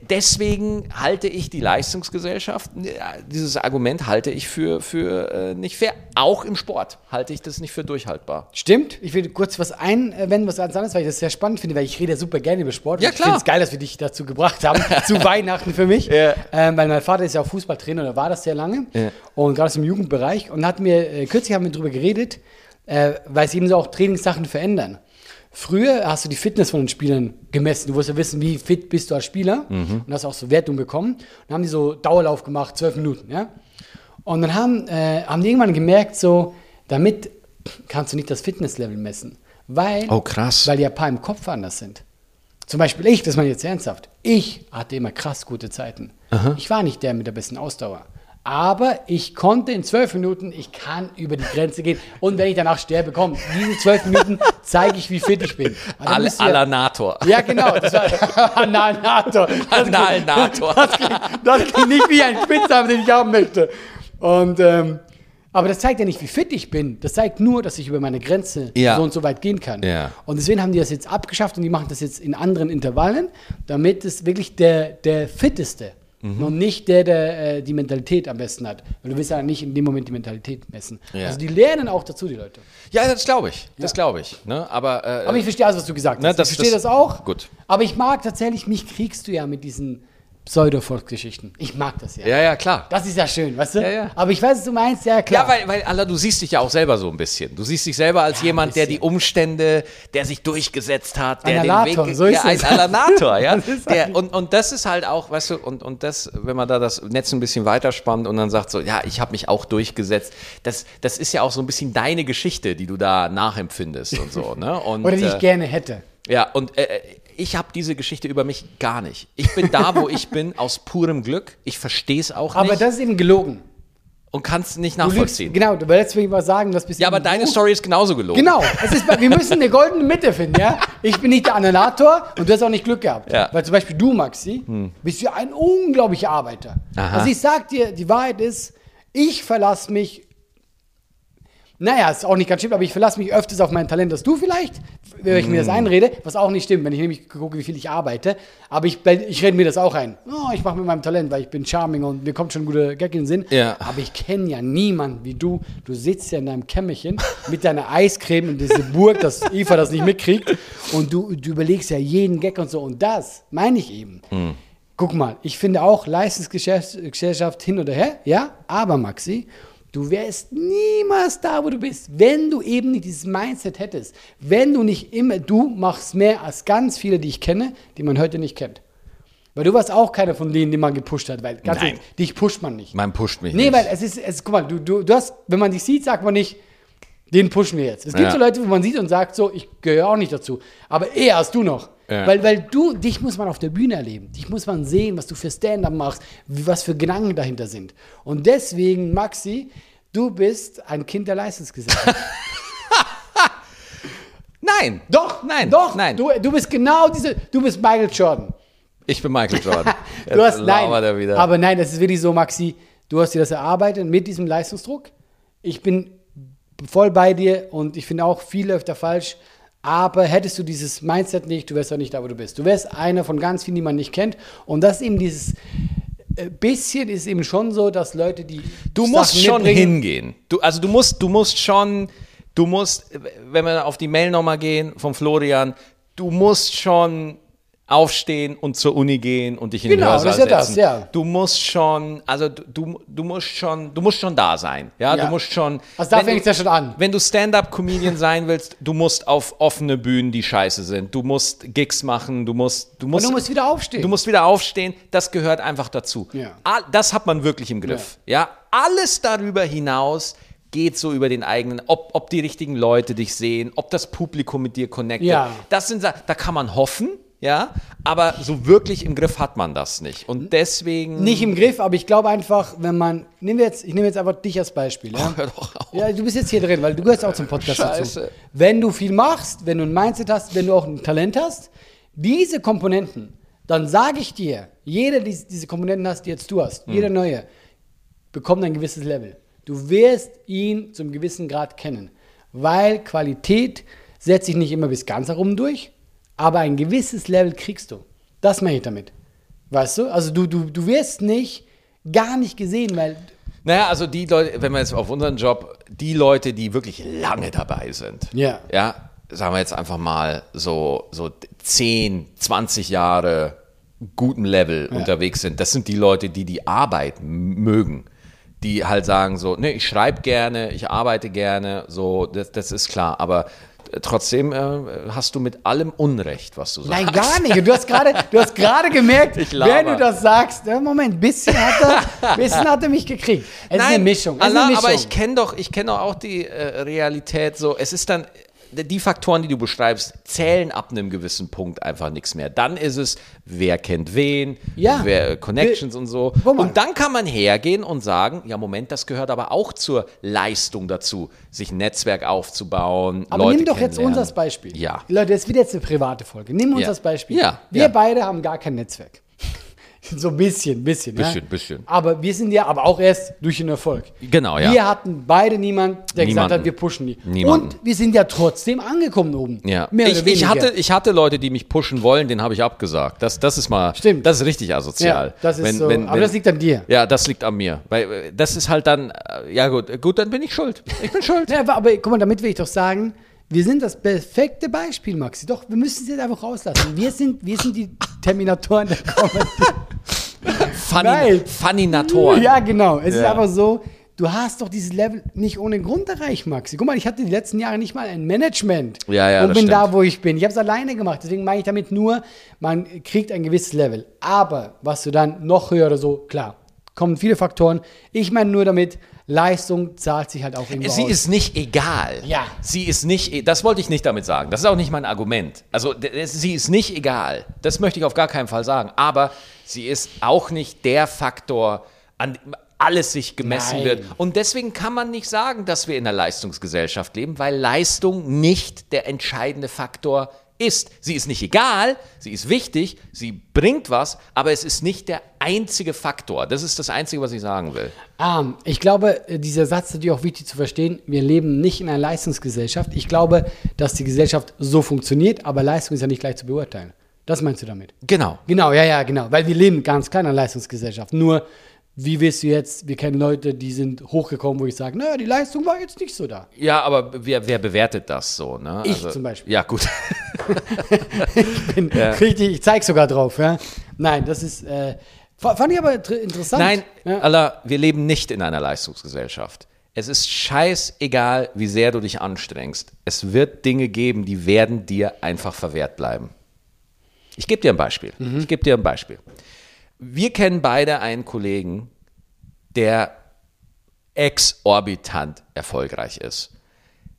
deswegen halte ich die Leistungsgesellschaft, äh, dieses Argument halte ich für, für äh, nicht fair. Auch im Sport halte ich das nicht für durchhaltbar. Stimmt. Ich will kurz was einwenden, was ganz anderes, weil ich das sehr spannend finde, weil ich rede ja super gerne über Sport. Ja, Ich klar. finde es geil, dass wir dich dazu gebracht haben, zu Weihnachten für mich. Ja. Ähm, weil mein Vater ist ja auch Fußballtrainer oder war das sehr lange. Ja. Und gerade im Jugendbereich. Und hat mir, äh, kürzlich haben wir darüber geredet, äh, weil es eben so auch Trainingssachen verändern. Früher hast du die Fitness von den Spielern gemessen. Du wolltest ja wissen, wie fit bist du als Spieler. Mhm. Und hast auch so Wertung bekommen. Und dann haben die so Dauerlauf gemacht, zwölf Minuten. Ja? Und dann haben, äh, haben die irgendwann gemerkt, so, damit kannst du nicht das Fitnesslevel messen. Weil, Oh, krass. weil die ein paar im Kopf anders sind. Zum Beispiel ich, das meine ich jetzt ernsthaft. Ich hatte immer krass gute Zeiten. Ich war nicht der mit der besten Ausdauer. Aber ich konnte in zwölf Minuten, ich kann über die Grenze gehen. Und wenn ich danach sterbe, komm, diese zwölf Minuten zeige ich, wie fit ich bin. Dann Al bist du ja- Alanator. ja, genau. Das war Analnator. Das klingt- Analnator. Das klingt, das klingt nicht wie ein Spitzname, den ich haben möchte. Und, ähm, aber das zeigt ja nicht, wie fit ich bin. Das zeigt nur, dass ich über meine Grenze Ja. so und so weit gehen kann. Ja. Und deswegen haben die das jetzt abgeschafft und die machen das jetzt in anderen Intervallen, damit es wirklich der, der Fitteste Mhm. und nicht der, der äh, die Mentalität am besten hat. Weil du willst ja nicht in dem Moment die Mentalität messen. Ja. Also die lernen auch dazu, die Leute. Ja, das glaube ich. Das glaube ich. Ne? Aber, äh, Aber ich verstehe alles, was du gesagt Ne, hast. das- ich verstehe das- das, auch. gut. Aber ich mag tatsächlich, mich kriegst du ja mit diesen Pseudo-Volksgeschichten. Ich mag das ja. ja, ja, klar. Das ist ja schön, weißt du? Ja, ja. Aber ich weiß, was du meinst, ja klar. Ja, weil, weil Allah, du siehst dich ja auch selber so ein bisschen. Du siehst dich selber als Ja, jemand, der die. Umstände, der sich durchgesetzt hat, der Ein den Weg, so ist ja, ein. Alanator, ja. Der, und, und das ist halt auch, weißt du, und, und das, wenn man da das Netz ein bisschen weiterspannt und dann sagt so, ja, ich habe mich auch durchgesetzt, das, das ist ja auch so ein bisschen deine Geschichte, die du da nachempfindest und so, ne? Und, Oder die ich äh, gerne hätte. Ja, und äh, ich habe diese Geschichte über mich gar nicht. Ich bin da, wo ich bin, aus purem Glück. Ich verstehe es auch Aber nicht das ist eben gelogen. und kann es nicht Du lügst, nachvollziehen. genau, du wolltest mir was sagen, das bist Ja, aber deine du. Story ist genauso gelogen. Genau, es ist, wir müssen eine goldene Mitte finden, ja? Ich bin nicht der Annulator und du hast auch nicht Glück gehabt. Ja. Weil zum Beispiel du, Maxi, bist ja ein unglaublicher Arbeiter. Aha. Also ich sag dir, die Wahrheit ist, ich verlasse mich, naja, ist auch nicht ganz stimmt, aber ich verlasse mich öfters auf mein Talent als du vielleicht, wenn ich mir das einrede, was auch nicht stimmt, wenn ich nämlich gucke, wie viel ich arbeite. Aber ich, ich rede mir das auch ein. Oh, ich mache mit meinem Talent, weil ich bin charming und mir kommt schon ein guter Gag in den Sinn. Ja. Aber ich kenne ja niemanden wie du. Du sitzt ja in deinem Kämmerchen mit deiner Eiscreme in diese Burg, dass Eva das nicht mitkriegt. Und du, du überlegst ja jeden Gag und so. Und das meine ich eben. Guck mal, ich finde auch Leistungsgesellschaft hin oder her, ja, aber Maxi, du wärst niemals da, wo du bist, wenn du eben nicht dieses Mindset hättest. Wenn du nicht immer, du machst mehr als ganz viele, die ich kenne, die man heute nicht kennt. Weil du warst auch keiner von denen, die man gepusht hat, weil ganz Nein. ehrlich, dich pusht man nicht. Man pusht mich Nee, nicht. weil es ist, es, guck mal, du, du, du hast, wenn man dich sieht, sagt man nicht, den pushen wir jetzt. Es gibt Ja. so Leute, wo man sieht und sagt so, ich gehöre auch nicht dazu. Aber eher als du noch. Ja. Weil, weil du, dich muss man auf der Bühne erleben. Dich muss man sehen, was du für Stand-up machst, wie, was für Gedanken dahinter sind. Und deswegen, Maxi, du bist ein Kind der Leistungsgesellschaft. nein. doch, Nein. doch. Nein. Du, du bist genau diese, du bist Michael Jordan. Ich bin Michael Jordan. Du hast, nein, er aber nein, das ist wirklich so, Maxi, du hast dir das erarbeitet mit diesem Leistungsdruck. Ich bin voll bei dir und ich finde auch viel öfter falsch, Aber hättest du dieses Mindset nicht, du wärst auch nicht da, wo du bist. Du wärst einer von ganz vielen, die man nicht kennt. Und das ist eben dieses äh, bisschen ist eben schon so, dass Leute, die Du musst Sachen schon hingehen. Du, also du musst, du musst schon, du musst, wenn wir auf die Mail nochmal gehen vom Florian, du musst schon aufstehen und zur Uni gehen und dich in den Genau, Hörsaal das ist ja das, setzen. ja. Du musst schon, also du, du, musst schon, du musst schon da sein. Ja, Ja. du musst schon. Also da fängt's du- ja schon an. Wenn du Stand-up-Comedian sein willst, du musst auf offene Bühnen, die scheiße sind. Du musst Gigs machen, du musst, du musst, du musst wieder aufstehen. Du musst wieder aufstehen. Das gehört einfach dazu. Ja. Das hat man wirklich im Griff. Ja. Alles darüber hinaus geht so über den eigenen, ob, ob die richtigen Leute dich sehen, ob das Publikum mit dir connectet. Ja. Das sind, da kann man hoffen, ja, aber so wirklich im Griff hat man das nicht. Und deswegen. nicht im Griff, aber ich glaube einfach, wenn man, nehmen wir jetzt, ich nehme jetzt einfach dich als Beispiel. Ja? Hör doch auf. Ja, du bist jetzt hier drin, weil du gehörst auch zum Podcast dazu. Scheiße. Wenn du viel machst, wenn du ein Mindset hast, wenn du auch ein Talent hast, diese Komponenten, dann sage ich dir, jeder, die diese Komponenten hast, die jetzt du hast, Hm. jeder neue, bekommt ein gewisses Level. Du wirst ihn zum gewissen Grad kennen, weil Qualität setzt sich nicht immer bis ganz herum durch, aber ein gewisses Level kriegst du. Das meine ich damit. Weißt du? Also du, du, du wirst nicht gar nicht gesehen, weil Naja, also die Leute, wenn wir jetzt auf unseren Job, die Leute, die wirklich lange dabei sind, Ja. ja, sagen wir jetzt einfach mal so, so 10, 20 Jahre gutem Level unterwegs sind, das sind die Leute, die die Arbeit mögen. Die halt sagen so, ne, ich schreibe gerne, ich arbeite gerne, so, das, das ist klar, aber trotzdem äh, hast du mit allem Unrecht, was du sagst. Nein, gar nicht. Du hast gerade, du hast gerade gemerkt, wenn du das sagst, ja, Moment, bisschen hat er, bisschen hat er mich gekriegt. Es ist eine Mischung. Allah, eine Mischung. aber ich kenne doch, ich kenne doch auch die äh, Realität so. Es ist dann die Faktoren, die du beschreibst, zählen ab einem gewissen Punkt einfach nichts mehr. Dann ist es, wer kennt wen, Ja. wer äh, Connections und so. Und dann kann man hergehen und sagen, ja Moment, das gehört aber auch zur Leistung dazu, sich ein Netzwerk aufzubauen. aber Leute nimm doch jetzt uns kennenlernen. als Beispiel. Ja. Leute, das wird jetzt eine private Folge. Nimm uns Ja. als Beispiel. Ja, Wir beide haben gar kein Netzwerk. so ein bisschen, bisschen. Bisschen, ja? bisschen. Aber wir sind ja aber auch erst durch den Erfolg. Genau, ja. Wir hatten beide niemanden, der gesagt Niemanden. hat, wir pushen die. Niemanden. Und wir sind ja trotzdem angekommen oben. Ja. Mehr Ich, oder ich, hatte, ich hatte Leute, die mich pushen wollen, den habe ich abgesagt. Das, das ist mal, Stimmt. das ist richtig asozial. Ja, das ist Wenn- so. wenn- aber wenn- das liegt an dir. Ja, das liegt an mir. Weil äh, das ist halt dann, äh, ja gut, äh, gut, dann bin ich schuld. Ich bin schuld. Ja, aber, aber guck mal, damit will ich doch sagen, wir sind das perfekte Beispiel, Maxi. Doch, wir müssen es jetzt einfach rauslassen. Wir sind, wir sind die Terminatoren der Comedy. Funny, Natoren. ja, genau. Es ist Ja. einfach so, du hast doch dieses Level nicht ohne Grund erreicht, Maxi. Guck mal, ich hatte die letzten Jahre nicht mal ein Management Ja, ja, und bin da, stimmt. wo ich bin. Ich habe es alleine gemacht. Deswegen meine ich damit nur, man kriegt ein gewisses Level. Aber was du dann noch höher oder so, klar, kommen viele Faktoren. Ich meine nur damit, Leistung zahlt sich halt auch irgendwo Sie aus. ist nicht egal. Ja. Sie ist nicht, e- das wollte ich nicht damit sagen. Das ist auch nicht mein Argument. Also, sie ist nicht egal. Das möchte ich auf gar keinen Fall sagen. Aber sie ist auch nicht der Faktor, an dem alles sich gemessen Nein. wird. Und deswegen kann man nicht sagen, dass wir in einer Leistungsgesellschaft leben, weil Leistung nicht der entscheidende Faktor ist. Sie ist nicht egal, sie ist wichtig, sie bringt was, aber es ist nicht der einzige Faktor. Das ist das Einzige, was ich sagen will. Ah, ich glaube, äh, dieser Satz ist natürlich auch wichtig zu verstehen. Wir leben nicht in einer Leistungsgesellschaft. Ich glaube, dass die Gesellschaft so funktioniert, aber Leistung ist ja nicht gleich zu beurteilen. Das meinst du damit? Genau. Genau, ja, ja, genau. Weil wir leben ganz klar in einer Leistungsgesellschaft. Nur, wie willst du jetzt, wir kennen Leute, die sind hochgekommen, wo ich sage, naja, die Leistung war jetzt nicht so da. Ja, aber wer, wer bewertet das so? Ne? Ich zum Beispiel. Ja, gut. Bin Richtig, ich zeig sogar drauf. Ja? Nein, das ist, äh, fa- fand ich aber interessant. Nein, ja. Allah, wir leben nicht in einer Leistungsgesellschaft. Es ist scheißegal, wie sehr du dich anstrengst. Es wird Dinge geben, die werden dir einfach verwehrt bleiben. Ich gebe dir ein Beispiel. Mhm. Ich gebe dir ein Beispiel. Wir kennen beide einen Kollegen, der exorbitant erfolgreich ist.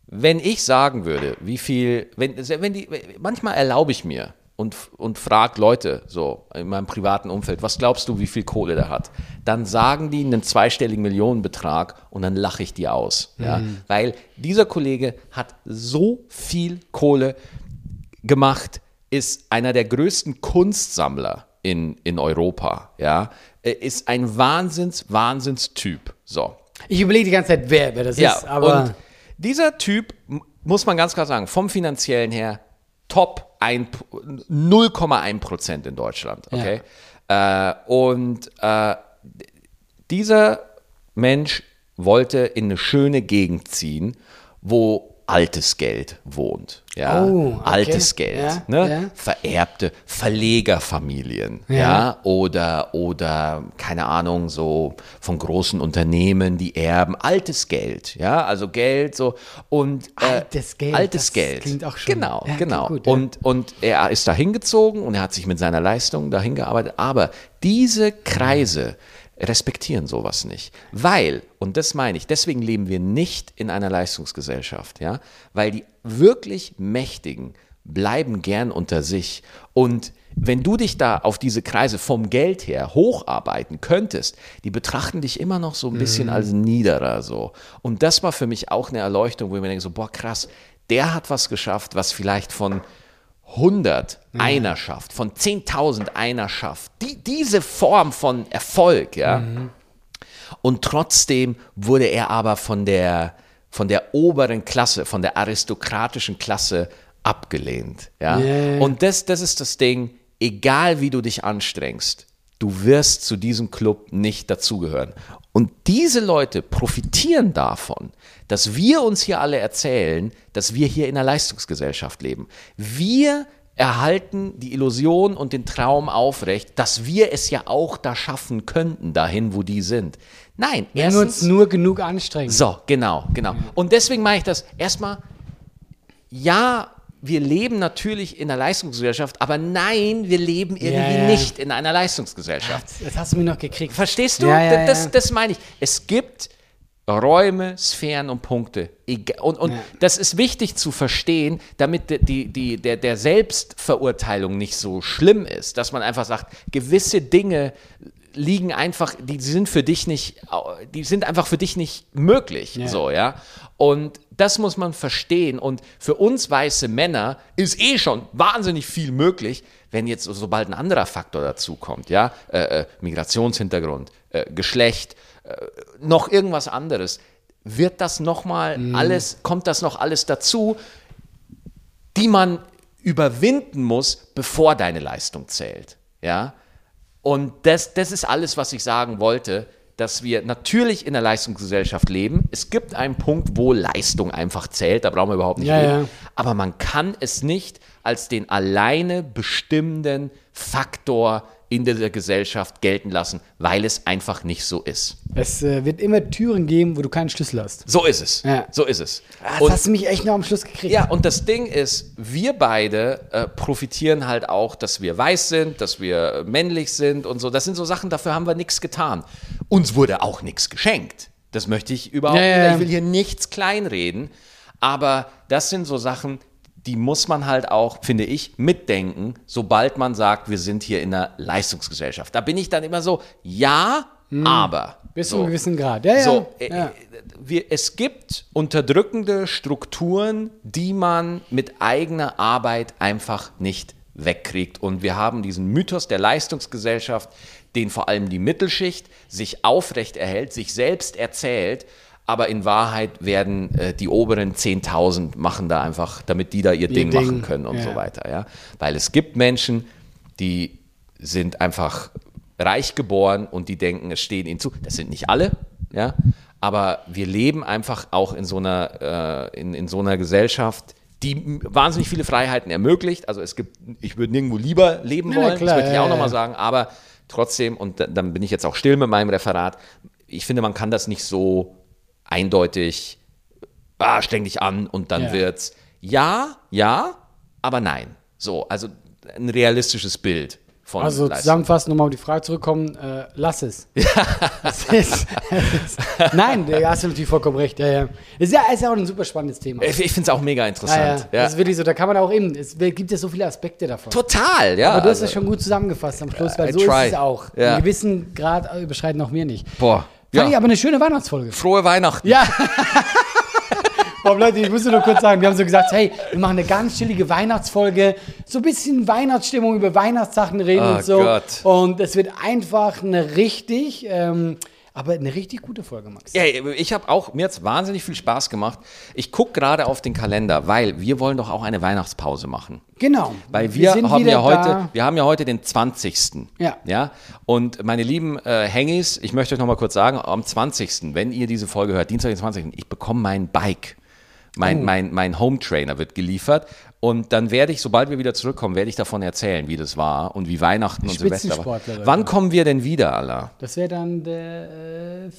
Wenn ich sagen würde, wie viel, wenn, wenn die, manchmal erlaube ich mir und, und frage Leute so in meinem privaten Umfeld, was glaubst du, wie viel Kohle der hat? Dann sagen die einen zweistelligen Millionenbetrag und dann lache ich die aus. Ja? Weil dieser Kollege hat so viel Kohle gemacht, ist einer der größten Kunstsammler in, in Europa. Ja? Ist ein Wahnsinns, Wahnsinnstyp. So. Ich überlege die ganze Zeit, wer, wer das Ja, ist, aber und dieser Typ muss man ganz klar sagen, vom finanziellen her top ein- 0,1 Prozent in Deutschland. Okay? Äh, und äh, dieser Mensch wollte in eine schöne Gegend ziehen, wo altes Geld wohnt. Ja? Oh, okay. Altes Geld. Ja, ne? ja. Vererbte Verlegerfamilien. Ja. Ja. Oder, oder, keine Ahnung, so von großen Unternehmen, die erben. Altes Geld. Ja, also Geld so. Und, äh, Altes Geld, Altes das Geld. klingt auch schon- Genau, genau. gut, und, und er ist da hingezogen und er hat sich mit seiner Leistung dahin gearbeitet. Aber diese Kreise respektieren sowas nicht. Weil, und das meine ich, deswegen leben wir nicht in einer Leistungsgesellschaft, ja, weil die wirklich Mächtigen bleiben gern unter sich. Und wenn du dich da auf diese Kreise vom Geld her hocharbeiten könntest, die betrachten dich immer noch so ein bisschen als niederer so. Und das war für mich auch eine Erleuchtung, wo ich mir denke so, boah krass, der hat was geschafft, was vielleicht von 100 einer schafft, von 10.000 einer schafft. Die, diese Form von Erfolg, ja. Und trotzdem wurde er aber von der, von der oberen Klasse, von der aristokratischen Klasse abgelehnt. Ja? Ja, ja, ja. Und das, das ist das Ding, egal wie du dich anstrengst, du wirst zu diesem Club nicht dazugehören. Und diese Leute profitieren davon, dass wir uns hier alle erzählen, dass wir hier in einer Leistungsgesellschaft leben. Wir erhalten die Illusion und den Traum aufrecht, dass wir es ja auch da schaffen könnten, dahin, wo die sind. Nein, Wenn wir uns nur genug anstrengen. so, genau, genau. Und deswegen meine ich das erstmal, ja, wir leben natürlich in einer Leistungsgesellschaft, aber nein, wir leben irgendwie Ja, ja. nicht in einer Leistungsgesellschaft. Das hast du mir noch gekriegt. Verstehst du? Ja, das, das meine ich. Es gibt Räume, Sphären und Punkte. Und, und das ist wichtig zu verstehen, damit die, die, der, der Selbstverurteilung nicht so schlimm ist, dass man einfach sagt, gewisse Dinge liegen einfach, die sind für dich nicht, die sind einfach für dich nicht möglich. So, ja. Und das muss man verstehen. Und für uns weiße Männer ist eh schon wahnsinnig viel möglich, wenn jetzt so- sobald ein anderer Faktor dazu kommt, ja, äh, äh, Migrationshintergrund, äh, Geschlecht, äh, noch irgendwas anderes, wird das noch mal alles, kommt das noch alles dazu, die man überwinden muss, bevor deine Leistung zählt, ja. Und das, das ist alles, was ich sagen wollte, dass wir natürlich in der Leistungsgesellschaft leben. Es gibt einen Punkt, wo Leistung einfach zählt, da brauchen wir überhaupt nicht Ja, reden. ja. Aber man kann es nicht als den alleine bestimmenden Faktor in dieser Gesellschaft gelten lassen, weil es einfach nicht so ist. Es äh, wird immer Türen geben, wo du keinen Schlüssel hast. So ist es. Ja. So ist es. Ah, Und- das hast du mich echt noch am Schluss gekriegt. ja, und das Ding ist, wir beide äh, profitieren halt auch, dass wir weiß sind, dass wir männlich sind und so. Das sind so Sachen, dafür haben wir nichts getan. Uns wurde auch nichts geschenkt. Das möchte ich überhaupt Ja, ja, nicht. Ich will hier nichts kleinreden. Aber das sind so Sachen, die muss man halt auch, finde ich, mitdenken, sobald man sagt, wir sind hier in einer Leistungsgesellschaft. Da bin ich dann immer so, ja, aber. Bis zu einem gewissen Grad. Ja, ja. So, äh, ja. wir, es gibt unterdrückende Strukturen, die man mit eigener Arbeit einfach nicht wegkriegt. Und wir haben diesen Mythos der Leistungsgesellschaft, den vor allem die Mittelschicht sich aufrecht erhält, sich selbst erzählt. Aber in Wahrheit werden äh, die oberen 10.000 machen da einfach, damit die da ihr, Ding, Ding, machen können und ja. so weiter. Ja? Weil es gibt Menschen, die sind einfach reich geboren und die denken, es steht ihnen zu. Das sind nicht alle, ja. Aber wir leben einfach auch in so einer, äh, in, in so einer Gesellschaft, die wahnsinnig viele Freiheiten ermöglicht. Also es gibt, ich würde nirgendwo lieber leben Ja, wollen, klar, das möchte ich ja, auch nochmal ja. sagen, aber trotzdem, und da- dann bin ich jetzt auch still mit meinem Referat, ich finde, man kann das nicht so eindeutig, ah, streng dich an und dann Ja. wird's. Ja, ja, aber nein. So, also ein realistisches Bild von Also Leistung. zusammenfassend, nochmal auf die Frage zurückkommen, äh, lass es. Das ist, nein, da hast du natürlich vollkommen recht. Ja, ja. Ist ja, ist ja auch ein super spannendes Thema. Ich, ich finde es auch mega Ja, ja. interessant. Ja, Das ist wirklich so, da kann man auch eben, es gibt ja so viele Aspekte davon. Total, ja. Aber du hast also, das schon gut zusammengefasst am Schluss, weil so try. ist es auch. Ja. Einen gewissen Grad überschreiten auch wir nicht. Boah. Fand ich Ja. aber eine schöne Weihnachtsfolge. Frohe Weihnachten. Ja. Boah, Leute, ich muss nur kurz sagen, wir haben so gesagt, hey, wir machen eine ganz chillige Weihnachtsfolge, so ein bisschen Weihnachtsstimmung, über Weihnachtssachen reden Oh und so. Gott. Und es wird einfach eine richtig ähm, Aber eine richtig gute Folge, Max. Ja, ich habe auch, mir hat es wahnsinnig viel Spaß gemacht. Ich gucke gerade auf den Kalender, weil wir wollen doch auch eine Weihnachtspause machen. Genau. Weil wir, sind haben ja heute, da. wir haben ja heute den 20. Ja. ja. Und meine lieben äh, Hengis, ich möchte euch noch mal kurz sagen, am 20., wenn ihr diese Folge hört, Dienstag den 20., ich bekomme mein Bike. Mein, Oh. mein, mein Home Trainer wird geliefert. Und dann werde ich, sobald wir wieder zurückkommen, werde ich davon erzählen, wie das war und wie Weihnachten und Silvester war. Wann kommen wir denn wieder, Allah? Das wäre dann der äh,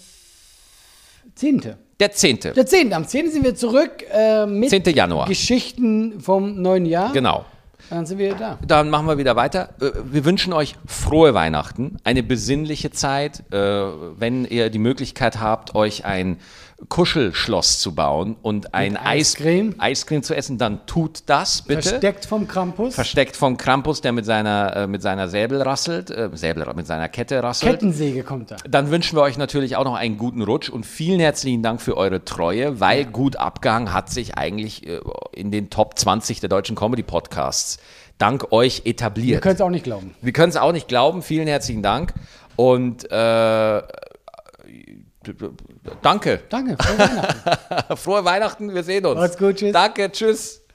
10. Der 10. Der 10. Am 10. sind wir zurück äh, mit 10. Januar. Geschichten vom neuen Jahr. Genau. Dann sind wir da. Dann machen wir wieder weiter. Äh, Wir wünschen euch frohe Weihnachten, eine besinnliche Zeit. Äh, Wenn ihr die Möglichkeit habt, euch ein Kuschelschloss zu bauen und ein Eis- Eiscreme. Eiscreme zu essen, dann tut das bitte. Versteckt vom Krampus. Versteckt von Krampus, der mit seiner, äh, mit seiner Säbel rasselt, äh, Säbel, mit seiner Kette rasselt. Kettensäge kommt da. Dann wünschen wir euch natürlich auch noch einen guten Rutsch und vielen herzlichen Dank für eure Treue, weil gut abgehangen hat sich eigentlich äh, in den Top 20 der deutschen Comedy-Podcasts dank euch etabliert. könnt es auch nicht glauben. Wir können es auch nicht glauben. Vielen herzlichen Dank. Und äh, danke. Danke. Frohe Weihnachten. Frohe Weihnachten. Wir sehen uns. Macht's gut, tschüss. Danke. Tschüss.